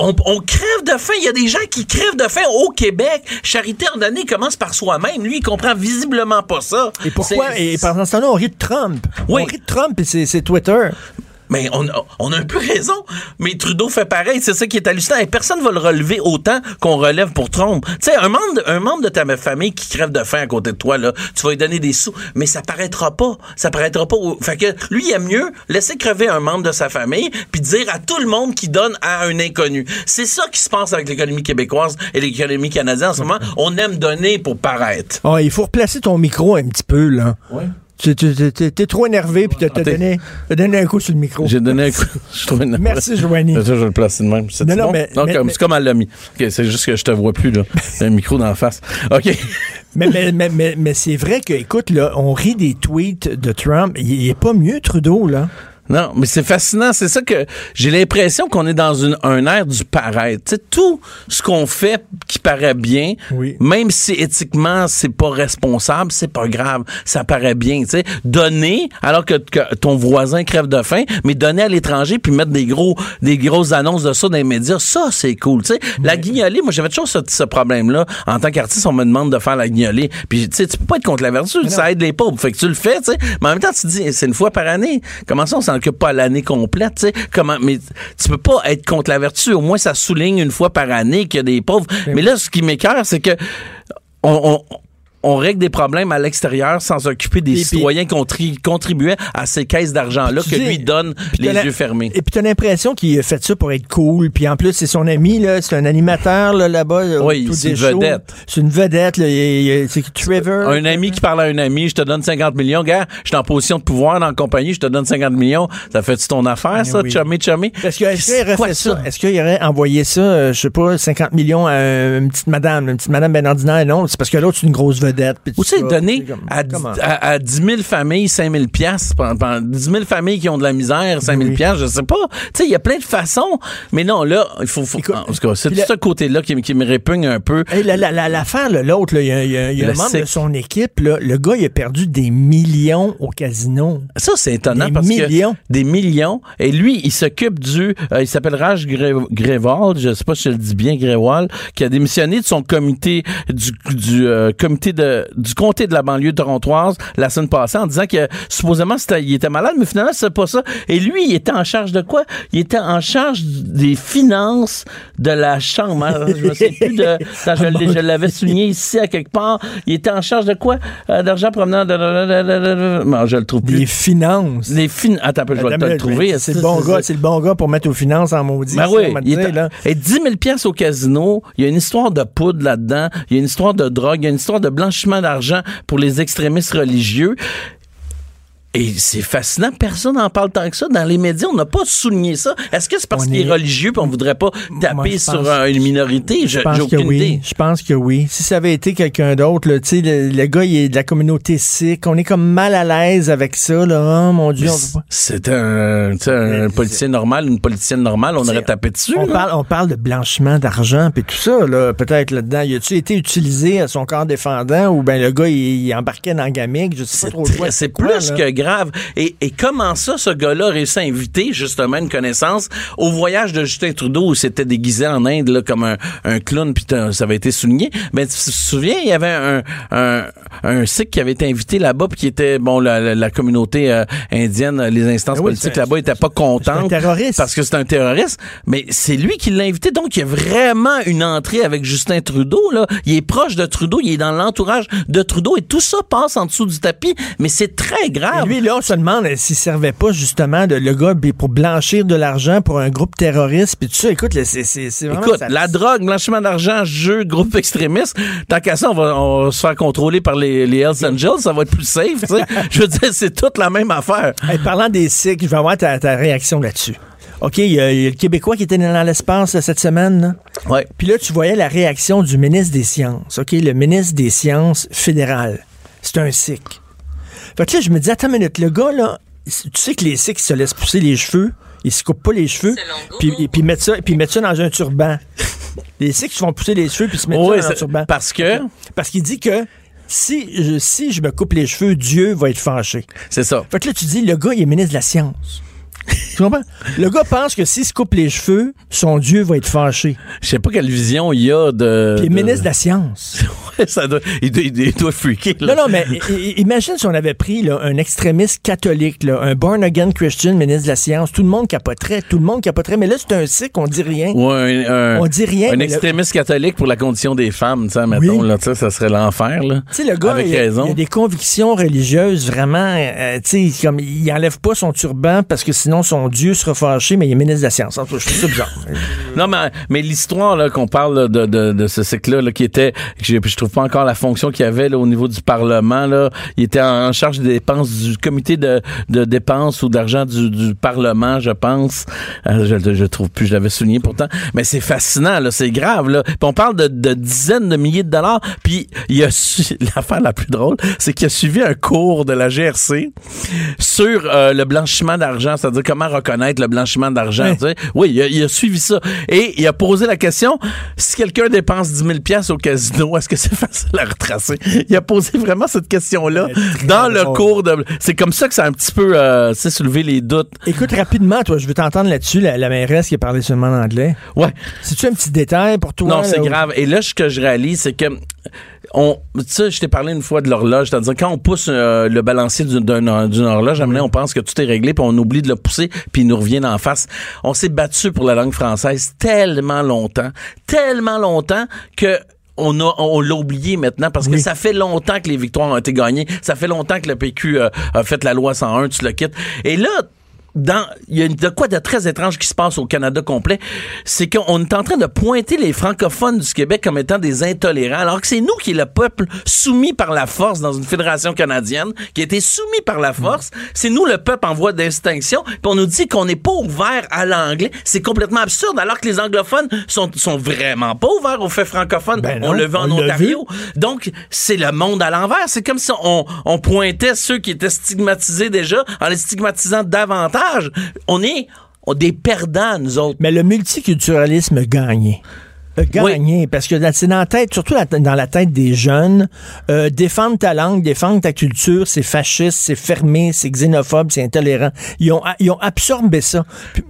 On, on crève de faim. Il y a des gens qui crèvent de faim au Québec. Charité ordonnée commence par soi-même. Lui, il comprend visiblement pas ça. Et pourquoi? Et pendant ce temps-là, on rit de Trump. Oui. On rit de Trump et c'est Twitter. Mais on, a- on a un peu raison. Mais Trudeau fait pareil. C'est ça qui est hallucinant. Et personne va le relever autant qu'on relève pour Trump. Tu sais, un membre, de, un membre de ta famille qui crève de faim à côté de toi, là, tu vas lui donner des sous, mais ça paraîtra pas. Ça paraîtra pas. Fait que lui, il aime mieux laisser crever un membre de sa famille puis dire à tout le monde qu'il donne à un inconnu. C'est ça qui se passe avec l'économie québécoise et l'économie canadienne en ce moment. On aime donner pour paraître. Oh, il faut replacer ton micro un petit peu, là. Ouais. Tu- T'es trop énervé puis t'as Ah, donné, donné un coup sur le micro. J'ai donné un coup. Je trouve une- Merci, Joanie. Ça, je vais le placer de même. C'est bon? mais- Non, mais- comme, mais- c'est comme elle l'a mis. OK, c'est juste que je te vois plus, là. Un micro dans la face. OK. Mais, mais, mais, mais, mais c'est vrai que, écoute, là, on rit des tweets de Trump. Il, il est pas mieux, Trudeau, là. Non, mais c'est fascinant. C'est ça que j'ai l'impression qu'on est dans une, un air du paraître. Tu sais, tout ce qu'on fait qui paraît bien, Oui. même si éthiquement c'est pas responsable, c'est pas grave. Ça paraît bien. Tu sais, donner alors que, que ton voisin crève de faim, mais donner à l'étranger puis mettre des gros, des grosses annonces de ça dans les médias, ça c'est cool. Tu sais, la guignolée, moi j'avais toujours ce, ce problème-là. En tant qu'artiste, on me demande de faire la guignolée. Puis tu sais, tu peux pas être contre la vertu. Ça aide les pauvres. Fait que tu le fais. Tu sais, mais en même temps, tu te dis, c'est une fois par année. Comment ça, on s'en occupe pas à l'année complète, tu sais? Comment, mais tu peux pas être contre la vertu. Au moins, ça souligne une fois par année qu'il y a des pauvres. Mais là, ce qui m'écœure, c'est que on, on- on règle des problèmes à l'extérieur sans s'occuper des Et citoyens qui contri- contribuaient à ces caisses d'argent-là que lui donne les yeux fermés. Et puis t'as l'impression qu'il a fait ça pour être cool. Puis en plus, c'est son ami, là. C'est un animateur, là, là-bas. là, Oui, c'est une vedette. C'est une vedette, là. C'est Trevor. Un ami qui parle à un ami, je te donne 50 millions. Gars, je suis en position de pouvoir dans la compagnie, je te donne 50 millions. Ça fait-tu ton affaire, ça, oui. chummy, chummy? Est-ce qu'il aurait Quoi, fait ça? Est-ce qu'il aurait envoyé ça, euh, je sais pas, 50 millions à une petite madame, une petite madame ben ordinaire? Non, c'est parce que l'autre, c'est une grosse vedette. Tout Ou tu sais, donner comme- à, à, à 10 000 familles 5 000 piastres, pen- pen- 10 000 familles qui ont de la misère 5 000 Oui. piastres, je sais pas. Tu sais, il y a plein de façons. Mais non, là, il faut... faut Écoute, en tout cas, c'est tout ce côté-là qui, qui me répugne un peu. Hey, la- la- la- L'affaire, l'autre, il y a, y a- y a Le un membre de son équipe, là, le gars, il a perdu des millions au casino. Ça, c'est étonnant Des parce millions. que des millions. Et lui, il s'occupe du, euh, il s'appelle Raj Gré- Gréval, je sais pas si je le dis bien, Gréval, qui a démissionné de son comité du, du euh, comité de du comté de la banlieue torontoise la semaine passée en disant que supposément il était malade, mais finalement c'est pas ça. Et lui, il était en charge de quoi? Il était en charge des finances de la chambre. hein. Je me souviens plus de, je, l'avais souligné ici à quelque part. Il était en charge de quoi? Euh, D'argent provenant de, de- de- de- de- non, je le trouve plus. Des finances. Les fin... Attends, un peu, je vais le trouver. C'est le bon gars, c'est le bon gars pour mettre aux finances en maudit. Ben oui, il est- là. et 10 000 pièces au casino, il y a une histoire de poudre là-dedans, il y a une histoire de drogue, il y a une histoire de d'argent pour les extrémistes religieux. Et c'est fascinant, personne n'en parle tant que ça. Dans les médias, on n'a pas souligné ça. Est-ce que c'est parce qu'il est est- religieux et on voudrait pas taper Moi, sur une minorité? Je- Je pense que oui. Je pense que oui. Si ça avait été quelqu'un d'autre, le, le gars, il est de la communauté sikh. On est comme mal à l'aise avec ça, là. Oh, mon Dieu. C'est un, un politicien normal, une politicienne normale, on aurait tapé dessus. On là. parle, on parle de blanchiment d'argent puis tout ça, là, peut-être là-dedans. Y a-tu été utilisé à son corps défendant ou ben le gars, il, il embarquait dans la gamique? Je sais pas trop quoi, c'est plus là. que grave. Et, et comment ça, ce gars-là a réussi à inviter justement une connaissance au voyage de Justin Trudeau où c'était déguisé en Inde là, comme un, un clown, puis ça avait été souligné. Ben, tu te souviens, il y avait un, un, un Sikh qui avait été invité là-bas, puis qui était, bon, la, la, la communauté euh, indienne, les instances Ah oui, politiques là-bas étaient pas contentes. c'est un terroriste. Parce que c'est un terroriste. Mais c'est lui qui l'a invité. Donc, il y a vraiment une entrée avec Justin Trudeau, là. Il est proche de Trudeau, il est dans l'entourage de Trudeau, et tout ça passe en dessous du tapis. Mais c'est très grave. Lui, là, on se demande s'il servait pas justement de le gars pour blanchir de l'argent pour un groupe terroriste puis tout ça. Écoute, c'est vraiment Écoute, ça- la drogue, blanchiment d'argent, jeu, groupe extrémiste, tant qu'à ça, on va, on va se faire contrôler par les, les Hells Angels, ça va être plus safe, tu sais. Je veux dire, c'est toute la même affaire. Hey, parlant des Sikhs, je vais avoir ta, ta réaction là-dessus. OK, il y, a il y a le Québécois qui était dans l'espace cette semaine. Là. Ouais. Puis là, tu voyais la réaction du ministre des Sciences. OK, le ministre des Sciences fédéral. C'est un Sikh. Fait que là, je me dis, attends une minute, le gars, là, tu sais que les Sikhs se laissent pousser les cheveux. Ils se coupent pas les cheveux. Puis, et puis, ils mettent ça, puis mettent ça dans un turban. les Sikhs se font pousser les cheveux puis se mettent Oui, ça dans un turban. parce que, Parce qu'il dit que si je, si je me coupe les cheveux, Dieu va être fâché. c'est ça. Fait que là, tu dis, le gars, il est ministre de la science. Tu comprends? Le gars pense que s'il se coupe les cheveux, son Dieu va être fâché. Je sais pas quelle vision il y a de. Puis il est de- ministre de la science. Ouais, ça doit, il, doit, il doit freaker, là. Non, non, mais imagine si on avait pris là, un extrémiste catholique, là, un born-again Christian ministre de la science. Tout le monde capoterait. Tout le monde capoterait. Mais là, c'est un sikh, on dit rien. Ou un, un- On dit rien, Un le- extrémiste catholique pour la condition des femmes, tu sais, mettons, Oui. là, ça serait l'enfer, là. Tu sais, le gars, Avec il, a- raison. il a des convictions religieuses vraiment, euh, tu sais, comme il enlève pas son turban parce que sinon son Dieu sera fâché, mais il est ministre de la science. En tout cas, je trouve ça bizarre. Non, mais, mais l'histoire là, qu'on parle de, de, de ce cycle-là, là, qui était, j'ai- je trouve pas encore la fonction qu'il y avait là, au niveau du Parlement. Là. Il était en, charge des dépenses du comité de, de dépenses ou d'argent du, du Parlement, je pense. Euh, je, je trouve plus, je l'avais souligné pourtant. Mais c'est fascinant, là, c'est grave. Là. Puis on parle de, de dizaines de milliers de dollars. Puis il a su, l'affaire la plus drôle, c'est qu'il a suivi un cours de la GRC sur euh, le blanchiment d'argent, c'est-à-dire comment reconnaître le blanchiment d'argent. Tu sais. Oui, il a, il a suivi ça. Et il a posé la question, si quelqu'un dépense 10 000 pièces au casino, est-ce que c'est facile à retracer? Il a posé vraiment cette question-là dans le drôle. cours de... C'est comme ça que ça a un petit peu euh, soulevé les doutes. Écoute rapidement, toi, je veux t'entendre là-dessus, la, la mairesse qui a parlé seulement en anglais. Ouais. C'est-tu un petit détail pour toi? Non, c'est grave. Et là, ce que je réalise, c'est que on, tu sais, je t'ai parlé une fois de l'horloge, c'est-à-dire quand on pousse euh, le balancier d'une d'un- d'une horloge, à un moment donné, on pense que tout est réglé, puis on oublie de le pousser, puis il nous revient en face. On s'est battu pour la langue française tellement longtemps, tellement longtemps que on a on l'a oublié maintenant parce que ça fait longtemps que les victoires ont été gagnées. Ça fait longtemps que le PQ euh, a fait la loi 101, tu le quittes. Et là, dans il y a de quoi de très étrange qui se passe au Canada complet, c'est qu'on est en train de pointer les francophones du Québec comme étant des intolérants, alors que c'est nous qui est le peuple soumis par la force dans une fédération canadienne, qui a été soumis par la force. C'est nous le peuple en voie d'extinction, puis on nous dit qu'on n'est pas ouvert à l'anglais. C'est complètement absurde, alors que les anglophones sont, sont vraiment pas ouverts aux faits francophones. Ben non, on le veut en Ontario. Donc, c'est le monde à l'envers. C'est comme si on, on pointait ceux qui étaient stigmatisés déjà en les stigmatisant davantage. On est on- des perdants, nous autres. Mais le multiculturalisme a gagné. A gagné, parce que c'est dans la tête, surtout dans la tête des jeunes, euh, défendre ta langue, défendre ta culture, c'est fasciste, c'est fermé, c'est xénophobe, c'est intolérant. Ils ont, ils ont absorbé ça. Puis,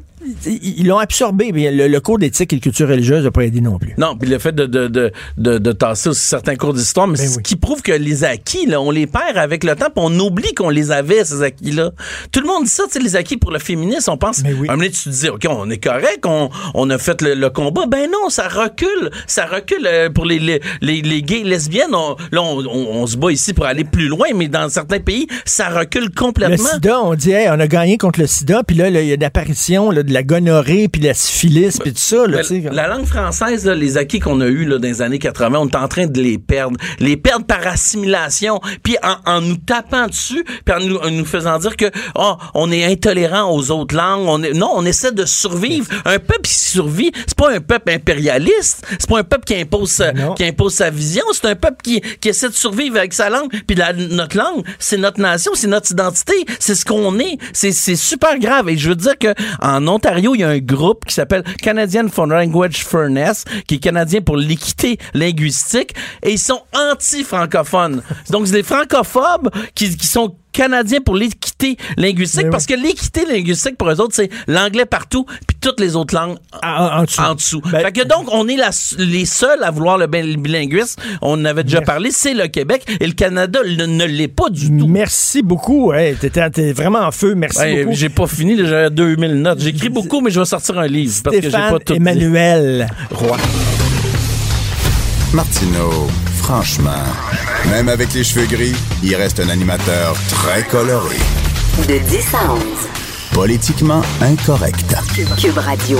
ils l'ont absorbé, mais le, le cours d'éthique et de culture religieuse n'a pas aidé non plus. Non, puis le fait de, de, de, de, de tasser aussi certains cours d'histoire, mais Ben ce oui. qui prouve que les acquis, là, on les perd avec le temps, puis on oublie qu'on les avait, ces acquis-là. Tout le monde dit ça, tu sais, les acquis pour le féminisme, on pense, Mais oui. un moment tu te dis, OK, on est correct, on, on a fait le, le combat. Ben non, ça recule, ça recule euh, pour les, les, les, les gays et lesbiennes. On, là, on, on, on se bat ici pour aller plus loin, mais dans certains pays, ça recule Le complètement. sida, on dit, hey, on a gagné contre le sida, puis là, il y a l'apparition là, de la gonorrhée, puis la syphilis, puis tout ça. Là, la langue française, là, les acquis qu'on a eus là, dans les années 80, on est en train de les perdre. Les perdre par assimilation, puis en, en nous tapant dessus, puis en nous, en nous faisant dire que oh, on est intolérant aux autres langues. On est, non, on essaie de survivre. Un peuple qui survit, c'est pas un peuple impérialiste, c'est pas un peuple qui impose sa, qui impose sa vision, c'est un peuple qui, qui essaie de survivre avec sa langue. Puis la- notre langue, c'est notre nation, c'est notre identité, c'est ce qu'on est. C'est c'est super grave. Et je veux dire que en Ontario, il y a un groupe qui s'appelle Canadian for Language Fairness, qui est canadien pour l'équité linguistique, et ils sont anti-francophones. Donc, c'est des francophobes qui, qui sont canadiens pour l'équité linguistique, parce que l'équité linguistique, pour eux autres, c'est l'anglais partout, puis toutes les autres langues Ah, en, en dessous. en dessous. Ben- fait que donc, on est la- les seuls à vouloir le bil- bilinguisme. On en avait déjà Merci. parlé, c'est le Québec. Et le Canada ne, ne l'est pas du tout. Merci beaucoup. Hey, t'étais, t'es vraiment en feu. Merci Ouais, beaucoup. j'ai pas fini, j'avais 2000 notes. J'écris beaucoup, mais je vais sortir un livre parce que j'ai pas tout dit. Emmanuel Roy. Martineau, franchement, même avec les cheveux gris, il reste un animateur très coloré. De 10 à 11. Politiquement incorrect. Cube Radio.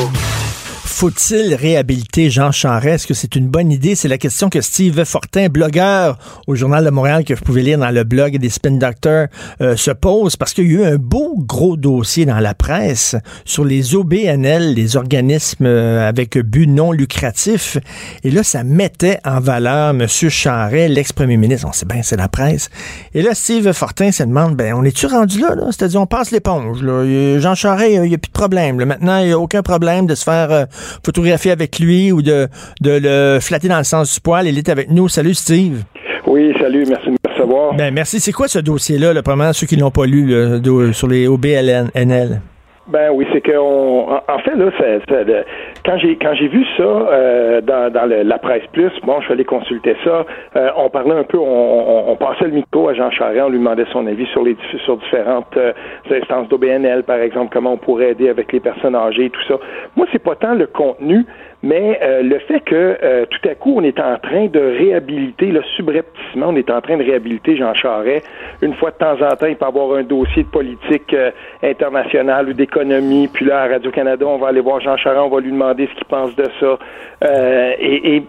Faut-il réhabiliter Jean Charest? Est-ce que c'est une bonne idée? C'est la question que Steve Fortin, blogueur au Journal de Montréal, que vous pouvez lire dans le blog des Spin Doctors, euh, se pose parce qu'il y a eu un beau gros dossier dans la presse sur les OBNL, les organismes euh, avec but non lucratif. Et là, ça mettait en valeur M. Charest, l'ex-premier ministre. On sait bien, c'est la presse. Et là, Steve Fortin se demande, ben, on est-tu rendu là? là? C'est-à-dire, on passe l'éponge. Jean Charest, il n'y a plus de problème. là. Maintenant, il n'y a aucun problème de se faire euh, photographier avec lui ou de, de le flatter dans le sens du poil. Il est avec nous. Salut, Steve. Oui, salut, merci de me recevoir. Ben, merci. C'est quoi ce dossier-là, là, premièrement, ceux qui l'ont pas lu, là, sur les OBNL? Ben oui, c'est que en, fait là, c'est le- quand j'ai quand j'ai vu ça euh, dans, dans le- la presse plus, bon, je suis allé consulter ça. euh, on parlait un peu, on, on, on passait le micro à Jean Charest, on lui demandait son avis sur les sur différentes euh, instances d'OBNL, par exemple, comment on pourrait aider avec les personnes âgées, tout ça. Moi, c'est pas tant le contenu, mais euh, le fait que euh, tout à coup, on est en train de réhabiliter, le subrepticement, on est en train de réhabiliter Jean Charest. Une fois de temps en temps, il peut avoir un dossier de politique euh, internationale ou d'économie. Puis là, à Radio-Canada, on va aller voir Jean Charest, on va lui demander ce qu'il pense de ça. Euh, et, et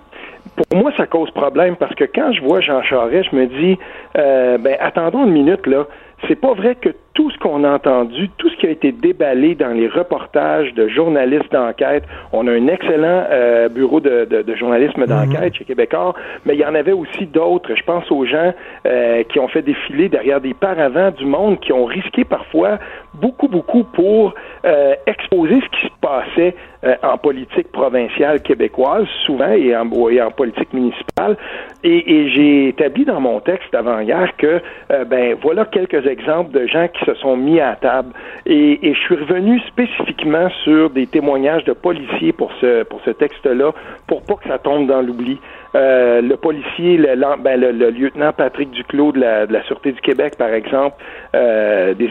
pour moi, ça cause problème parce que quand je vois Jean Charest, je me dis, euh, ben attendons une minute là. C'est pas vrai que tout ce qu'on a entendu, tout ce qui a été déballé dans les reportages de journalistes d'enquête, on a un excellent euh, bureau de, de, de journalisme d'enquête chez Québécois, mais il y en avait aussi d'autres. Je pense aux gens euh, qui ont fait défiler derrière des paravents du monde, qui ont risqué parfois beaucoup, beaucoup pour euh, exposer ce qui se passait euh, en politique provinciale québécoise, souvent, et en, et en politique municipale. Et, et j'ai établi dans mon texte d'avant-hier que, euh, ben, voilà quelques exemples de gens qui se sont mis à table. Et, et je suis revenu spécifiquement sur des témoignages de policiers pour ce, pour ce texte-là, pour pas que ça tombe dans l'oubli. Euh, le policier, le, ben, le, le, lieutenant Patrick Duclos de la, de la Sûreté du Québec, par exemple, euh, des,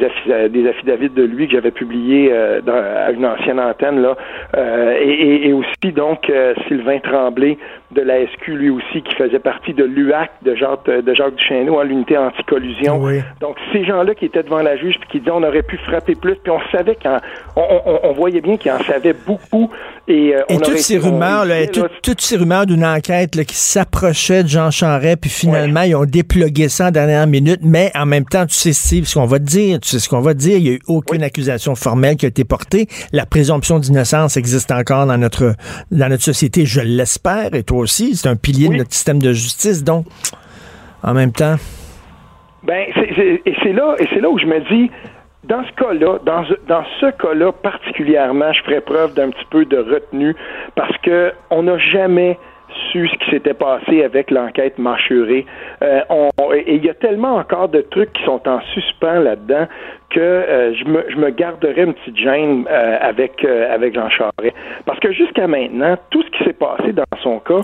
des affidavits de lui que j'avais publié euh, dans, à une ancienne antenne, là, euh, et, et, aussi donc Sylvain Tremblay de la SQ, lui aussi, qui faisait partie de l'UAC de Jacques, de Jacques Duchesneau, à l'unité anti-collusion. Donc, ces gens-là qui étaient devant la juge puis qui disaient on aurait pu frapper plus, puis on savait qu'on on, on, voyait bien qu'ils en savaient beaucoup. Et, et toutes, ces rumeurs, là, toutes ces rumeurs d'une enquête là, qui s'approchait de Jean Charest, puis finalement, ils ont déplogué ça en dernière minute, mais en même temps, tu sais, Steve, ce qu'on va te dire, tu sais ce qu'on va te dire, il n'y a eu aucune accusation formelle qui a été portée. La présomption d'innocence existe encore dans notre, dans notre société, je l'espère, et toi aussi, c'est un pilier de notre système de justice, donc, en même temps... Ben, c'est, et c'est là, et c'est là où je me dis, dans ce cas-là, dans, dans ce cas-là particulièrement, je ferais preuve d'un petit peu de retenue parce que on n'a jamais su ce qui s'était passé avec l'enquête mâchurée. Euh, il y a tellement encore de trucs qui sont en suspens là-dedans que euh, je, me, je me garderais une petite gêne euh, avec, euh, avec Jean Charest. Parce que jusqu'à maintenant, tout ce qui s'est passé dans son cas,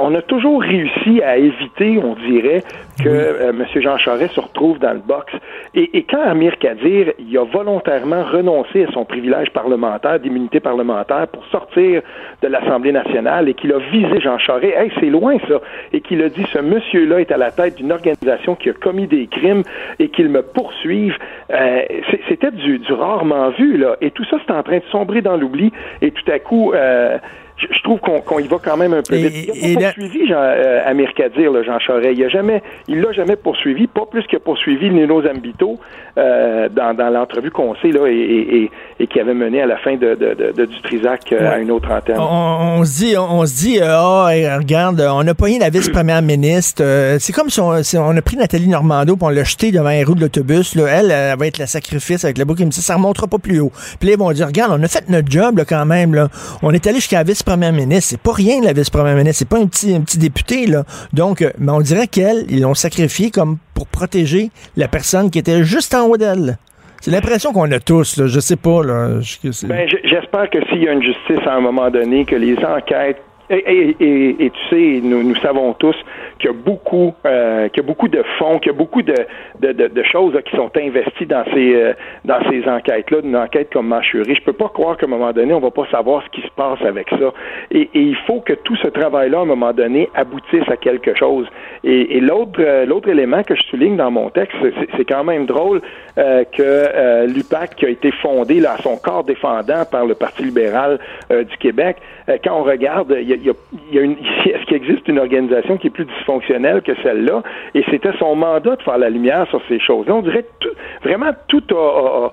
on a toujours réussi à éviter, on dirait, que M. Jean Charest se retrouve dans le box. Et, et, quand Amir Kadir, il a volontairement renoncé à son privilège parlementaire, d'immunité parlementaire, pour sortir de l'Assemblée nationale et qu'il a visé Jean Charest, hey, c'est loin ça, et qu'il a dit, ce monsieur-là est à la tête d'une organisation qui a commis des crimes et qu'il me poursuive, euh, c'était du, du, rarement vu, là. Et tout ça, c'est en train de sombrer dans l'oubli. Et tout à coup, euh, je, trouve qu'on y va quand même un peu vite. Il n'a pas poursuivi Jean, euh, Amir Kadir, Jean Charest. Il a jamais, il l'a jamais poursuivi, pas plus qu'il a poursuivi Nino Zambito euh, dans, dans l'entrevue qu'on sait là et, et, et, qui avait mené à la fin de, de, de, du Trisac euh, à une autre antenne. On, on, se dit, on se dit, oh, regarde, on n'a pas eu la vice-première ministre. c'est comme si on, on, a pris Nathalie Normando pour on l'a jeté devant un roue de l'autobus. Elle, elle, va être la sacrifice avec le bouc qui me dit ça remontera pas plus haut. Puis là, ils vont dire, regarde, on a fait notre job là, quand même. Là. On est allé jusqu'à la vice première ministre. C'est pas rien, la vice-première ministre. C'est pas un petit, un petit député, là. Donc, euh, mais on dirait qu'elle, ils l'ont sacrifié comme pour protéger la personne qui était juste en haut d'elle. C'est l'impression qu'on a tous, là. Je sais pas. Ben, j'espère que s'il y a une justice à un moment donné, que les enquêtes et, tu sais, nous savons tous qu'il y a beaucoup, euh, qu'il y a beaucoup de fonds, qu'il y a beaucoup de, de, de, choses qui sont investies dans ces euh, dans ces enquêtes-là, une enquête comme Manchurie. Je peux pas croire qu'à un moment donné, on va pas savoir ce qui se passe avec ça. Et, et il faut que tout ce travail-là, à un moment donné, aboutisse à quelque chose. Et, l'autre euh, l'autre élément que je souligne dans mon texte, c'est quand même drôle euh, que l'UPAC, qui a été fondé là, à son corps défendant par le Parti libéral du Québec, quand on regarde, il y a, y a, y a est-ce qu'il existe une organisation qui est plus dysfonctionnelle fonctionnelle que celle-là, et c'était son mandat de faire la lumière sur ces choses. on dirait que vraiment tout a,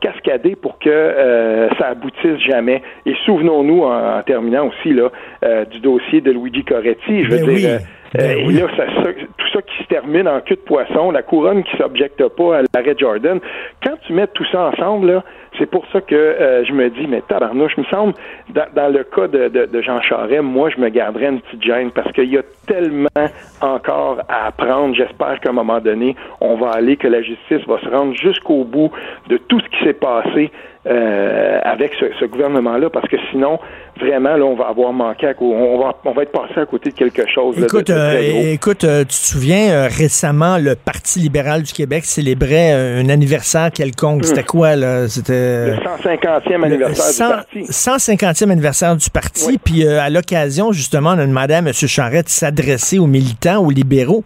cascadé pour que euh, ça aboutisse jamais. Et souvenons-nous, en, terminant aussi là, euh, du dossier de Luigi Coretti, je veux ben dire. Euh, ben et là, tout ça qui se termine en queue de poisson, la couronne qui s'objecte pas à l'arrêt Jordan. Quand tu mets tout ça ensemble, là, c'est pour ça que euh, je me dis, mais tabarnouche, me semble, dans, le cas de, de, Jean Charest, moi, je me garderais une petite gêne parce qu'il y a tellement encore à apprendre. J'espère qu'à un moment donné, on va aller, que la justice va se rendre jusqu'au bout de tout ce qui s'est passé euh, avec ce, gouvernement-là, parce que sinon, vraiment, là, on va avoir manqué, à, on va, on va être passé à côté de quelque chose. Écoute, euh, écoute, euh, tu te souviens récemment, le Parti libéral du Québec célébrait un anniversaire quelconque. Hmm. C'était quoi là? C'était le 150e anniversaire du parti. 150e anniversaire du parti. Puis à l'occasion, justement, on a demandé à M. Charette de s'adresser aux militants, aux libéraux.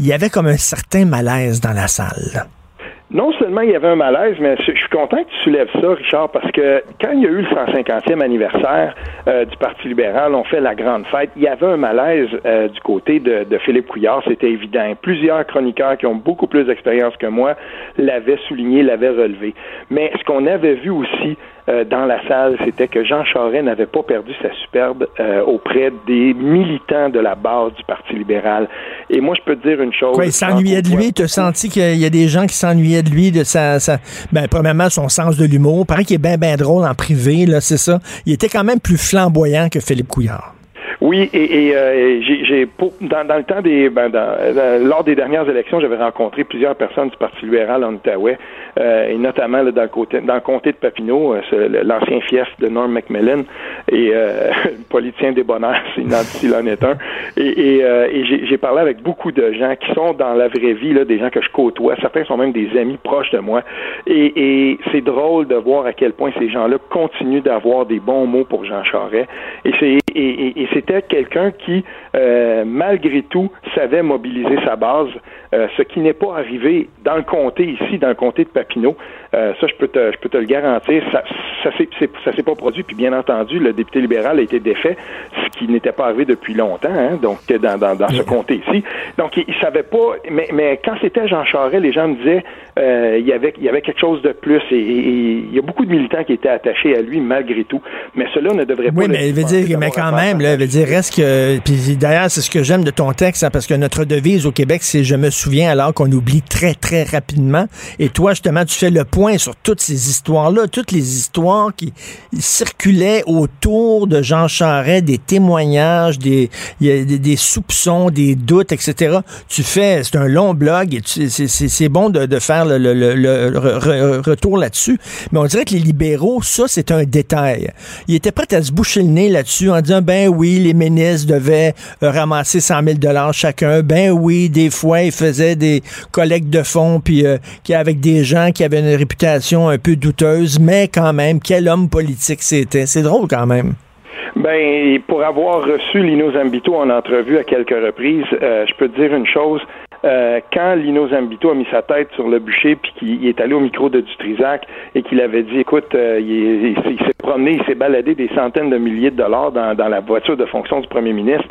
Il y avait comme un certain malaise dans la salle non seulement il y avait un malaise, mais je suis content que tu soulèves ça, Richard, parce que quand il y a eu le 150e anniversaire euh, du Parti libéral, on fait la grande fête, il y avait un malaise euh, du côté de, de Philippe Couillard, c'était évident. Plusieurs chroniqueurs qui ont beaucoup plus d'expérience que moi l'avaient souligné, l'avaient relevé. Mais ce qu'on avait vu aussi, euh, dans la salle, c'était que Jean Charest n'avait pas perdu sa superbe euh, auprès des militants de la base du Parti libéral. Et moi, je peux te dire une chose. Quoi, il s'ennuyait de lui? Tu as senti qu'il y a des gens qui s'ennuyaient de lui, de sa, sa, ben, premièrement, son sens de l'humour. Paraît qu'il est bien, bien drôle en privé, là, c'est ça. Il était quand même plus flamboyant que Philippe Couillard. Oui, et, et euh, j'ai dans, dans, le temps des ben, dans, lors des dernières élections, j'avais rencontré plusieurs personnes du Parti libéral en Outaouais, euh, et notamment là, dans le côté dans le comté de Papineau, euh, l'ancien fief de Norm Macmillan et euh, politicien des bonheurs, s'il en est un. Et, et, euh, et j'ai parlé avec beaucoup de gens qui sont dans la vraie vie, des gens que je côtoie. Certains sont même des amis proches de moi. Et, et c'est drôle de voir à quel point ces gens-là continuent d'avoir des bons mots pour Jean Charest. Et c'est et, et- et c'était quelqu'un qui, euh, malgré tout, savait mobiliser sa base, euh, ce qui n'est pas arrivé dans le comté ici, dans le comté de Papineau. Euh, ça, je peux te, je peux te le garantir. Ça, ça ça s'est pas produit. Puis bien entendu, le député libéral a été défait, ce qui n'était pas arrivé depuis longtemps. Hein, donc dans, dans, dans ce comté ici. Donc il, il savait pas. Mais, mais quand c'était Jean Charest, les gens me disaient euh, il y avait il y avait quelque chose de plus. Et, il y a beaucoup de militants qui étaient attachés à lui malgré tout. Mais cela ne devrait pas. Oui, mais il veut dire, d'avoir quand même, là, veut dire, reste que, puis d'ailleurs, c'est ce que j'aime de ton texte, hein, parce que notre devise au Québec, c'est je me souviens alors qu'on oublie très, très rapidement. Et toi, justement, tu fais le point sur toutes ces histoires-là, toutes les histoires qui circulaient autour de Jean Charest, des témoignages, des, il y a des, des soupçons, des doutes, etc. Tu fais, c'est un long blog et c'est- bon de, de faire le, le- le- le re- re- retour là-dessus. Mais on dirait que les libéraux, ça, c'est un détail. Ils étaient prêts à se boucher le nez là-dessus en disant, ben oui, les ministres devaient euh, ramasser 100 000 dollars chacun. Ben oui, des fois, ils faisaient des collectes de fonds puis euh, avec des gens qui avaient une réputation un peu douteuse, mais quand même, quel homme politique c'était. C'est drôle quand même. Ben, pour avoir reçu Lino Zambito en entrevue à quelques reprises, euh, je peux te dire une chose. Euh, quand Lino Zambito a mis sa tête sur le bûcher puis qu'il est allé au micro de Dutrisac et qu'il avait dit, écoute, euh, il, est- il s'est- promené, il s'est baladé des centaines de milliers de dollars dans, dans la voiture de fonction du premier ministre,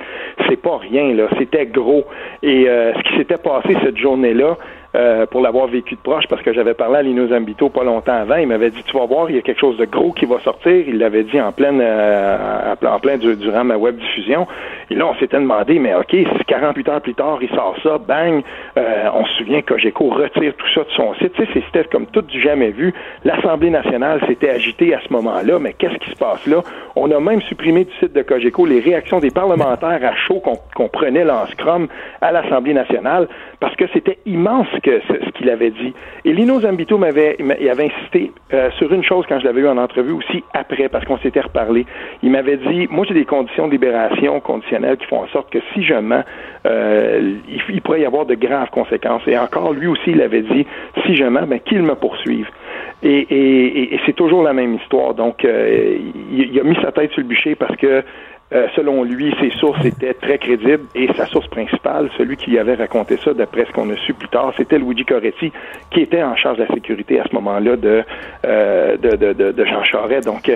c'est pas rien, là. C'était gros. Et euh, ce qui s'était passé cette journée-là, euh, pour l'avoir vécu de proche, parce que j'avais parlé à Lino Zambito pas longtemps avant. Il m'avait dit, tu vas voir, il y a quelque chose de gros qui va sortir. Il l'avait dit en pleine, euh, en plein du- durant ma web diffusion. Et là, on s'était demandé, mais OK, si 48 heures plus tard, il sort ça, bang, euh, on se souvient que Cogeco retire tout ça de son site. Tu sais, c'était comme tout du jamais vu. L'Assemblée nationale s'était agitée à ce moment-là, mais qu'est-ce qui se passe là? On a même supprimé du site de Cogeco les réactions des parlementaires à chaud qu'on prenait là scrum à l'Assemblée nationale parce que c'était immense que ce, ce qu'il avait dit. Et Lino Zambito m'avait il avait insisté euh, sur une chose quand je l'avais eu en entrevue aussi après parce qu'on s'était reparlé. Il m'avait dit moi j'ai des conditions de libération conditionnelles qui font en sorte que si je mens euh, il, pourrait y avoir de graves conséquences. Et encore lui aussi il avait dit si je mens ben qu'il me poursuive. Et, c'est toujours la même histoire. Donc, euh, il a mis sa tête sur le bûcher parce que, euh, selon lui, ses sources étaient très crédibles et sa source principale, celui qui avait raconté ça, d'après ce qu'on a su plus tard, c'était Luigi Coretti, qui était en charge de la sécurité à ce moment-là de, euh, de, de, de, Jean Charest. Donc,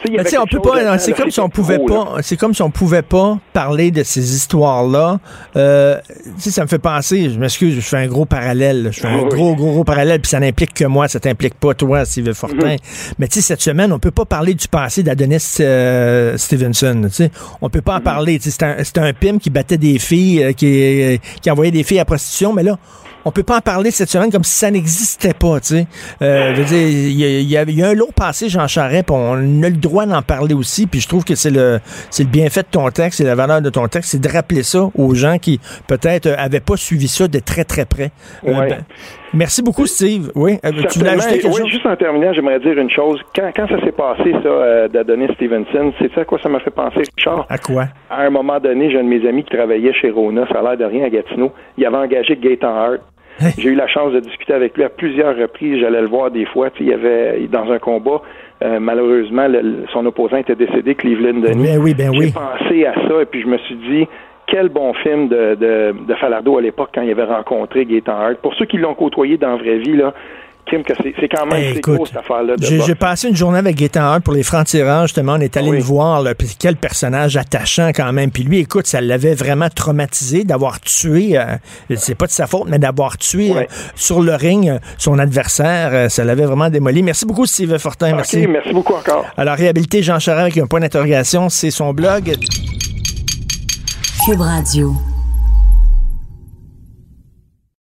euh, tu sais, il y Mais avait tu sais, on peut pas. là-dedans, C'est comme si on pouvait pas. C'est comme si on pouvait pas parler de ces histoires-là. Euh, tu sais, ça me fait penser. Je m'excuse, je fais un gros parallèle. Je fais un Oui. gros, gros, gros parallèle, puis ça n'implique que moi. Ça t'implique pas toi, Steve Fortin. Mm-hmm. Mais tu sais, cette semaine, on peut pas parler du passé d'Adonis euh, Stevenson. Tu sais, on peut pas en parler. Tu sais, c'est un, un pim qui battait des filles, euh, qui, qui envoyait des filles à la prostitution. Mais là. On peut pas en parler cette semaine comme si ça n'existait pas, tu sais. Euh, je veux dire, il y, a- il y a- il y a un lot passé, Jean Charest, puis on a le droit d'en parler aussi, puis je trouve que c'est le c'est le bienfait de ton texte, c'est la valeur de ton texte, c'est de rappeler ça aux gens qui peut-être euh, avaient pas suivi ça de très très près. Euh, Ouais. ben, merci beaucoup, Steve. Oui, euh, tu voulais ajouter quelque oui, chose? juste en terminant, j'aimerais dire une chose. Quand, quand ça s'est passé, ça, euh, d'Adonis Stevenson, c'est ça à quoi ça m'a fait penser, Richard? À quoi? À un moment donné, j'ai un de mes amis qui travaillait chez Rona, ça a l'air de rien à Gatineau. Il avait engagé Gaëtan Hart. J'ai eu la chance de discuter avec lui à plusieurs reprises. J'allais le voir des fois. Il y avait dans un combat. euh, malheureusement, le- son opposant était décédé, Cleveland Denis. Ben oui, ben J'ai oui. pensé à ça et puis je me suis dit quel bon film de, de, de Falardeau à l'époque quand il avait rencontré Gaëtan Hart. Pour ceux qui l'ont côtoyé dans la vraie vie, là, crime que c'est c'est quand même Hey, c'est écoute, gros cette affaire-là. de J'ai passé une journée avec Gaétan Hart pour les francs-tireurs, justement. On est allé Oui. le voir, là, puis quel personnage attachant quand même. Puis lui, écoute, ça l'avait vraiment traumatisé d'avoir tué, euh, c'est pas de sa faute, mais d'avoir tué euh, sur le ring euh, son adversaire. euh, ça l'avait vraiment démoli. Merci beaucoup, Steve Fortin. Merci. merci beaucoup encore. Alors, réhabiliter Jean Charest avec un point d'interrogation, c'est son blog. Cube Radio.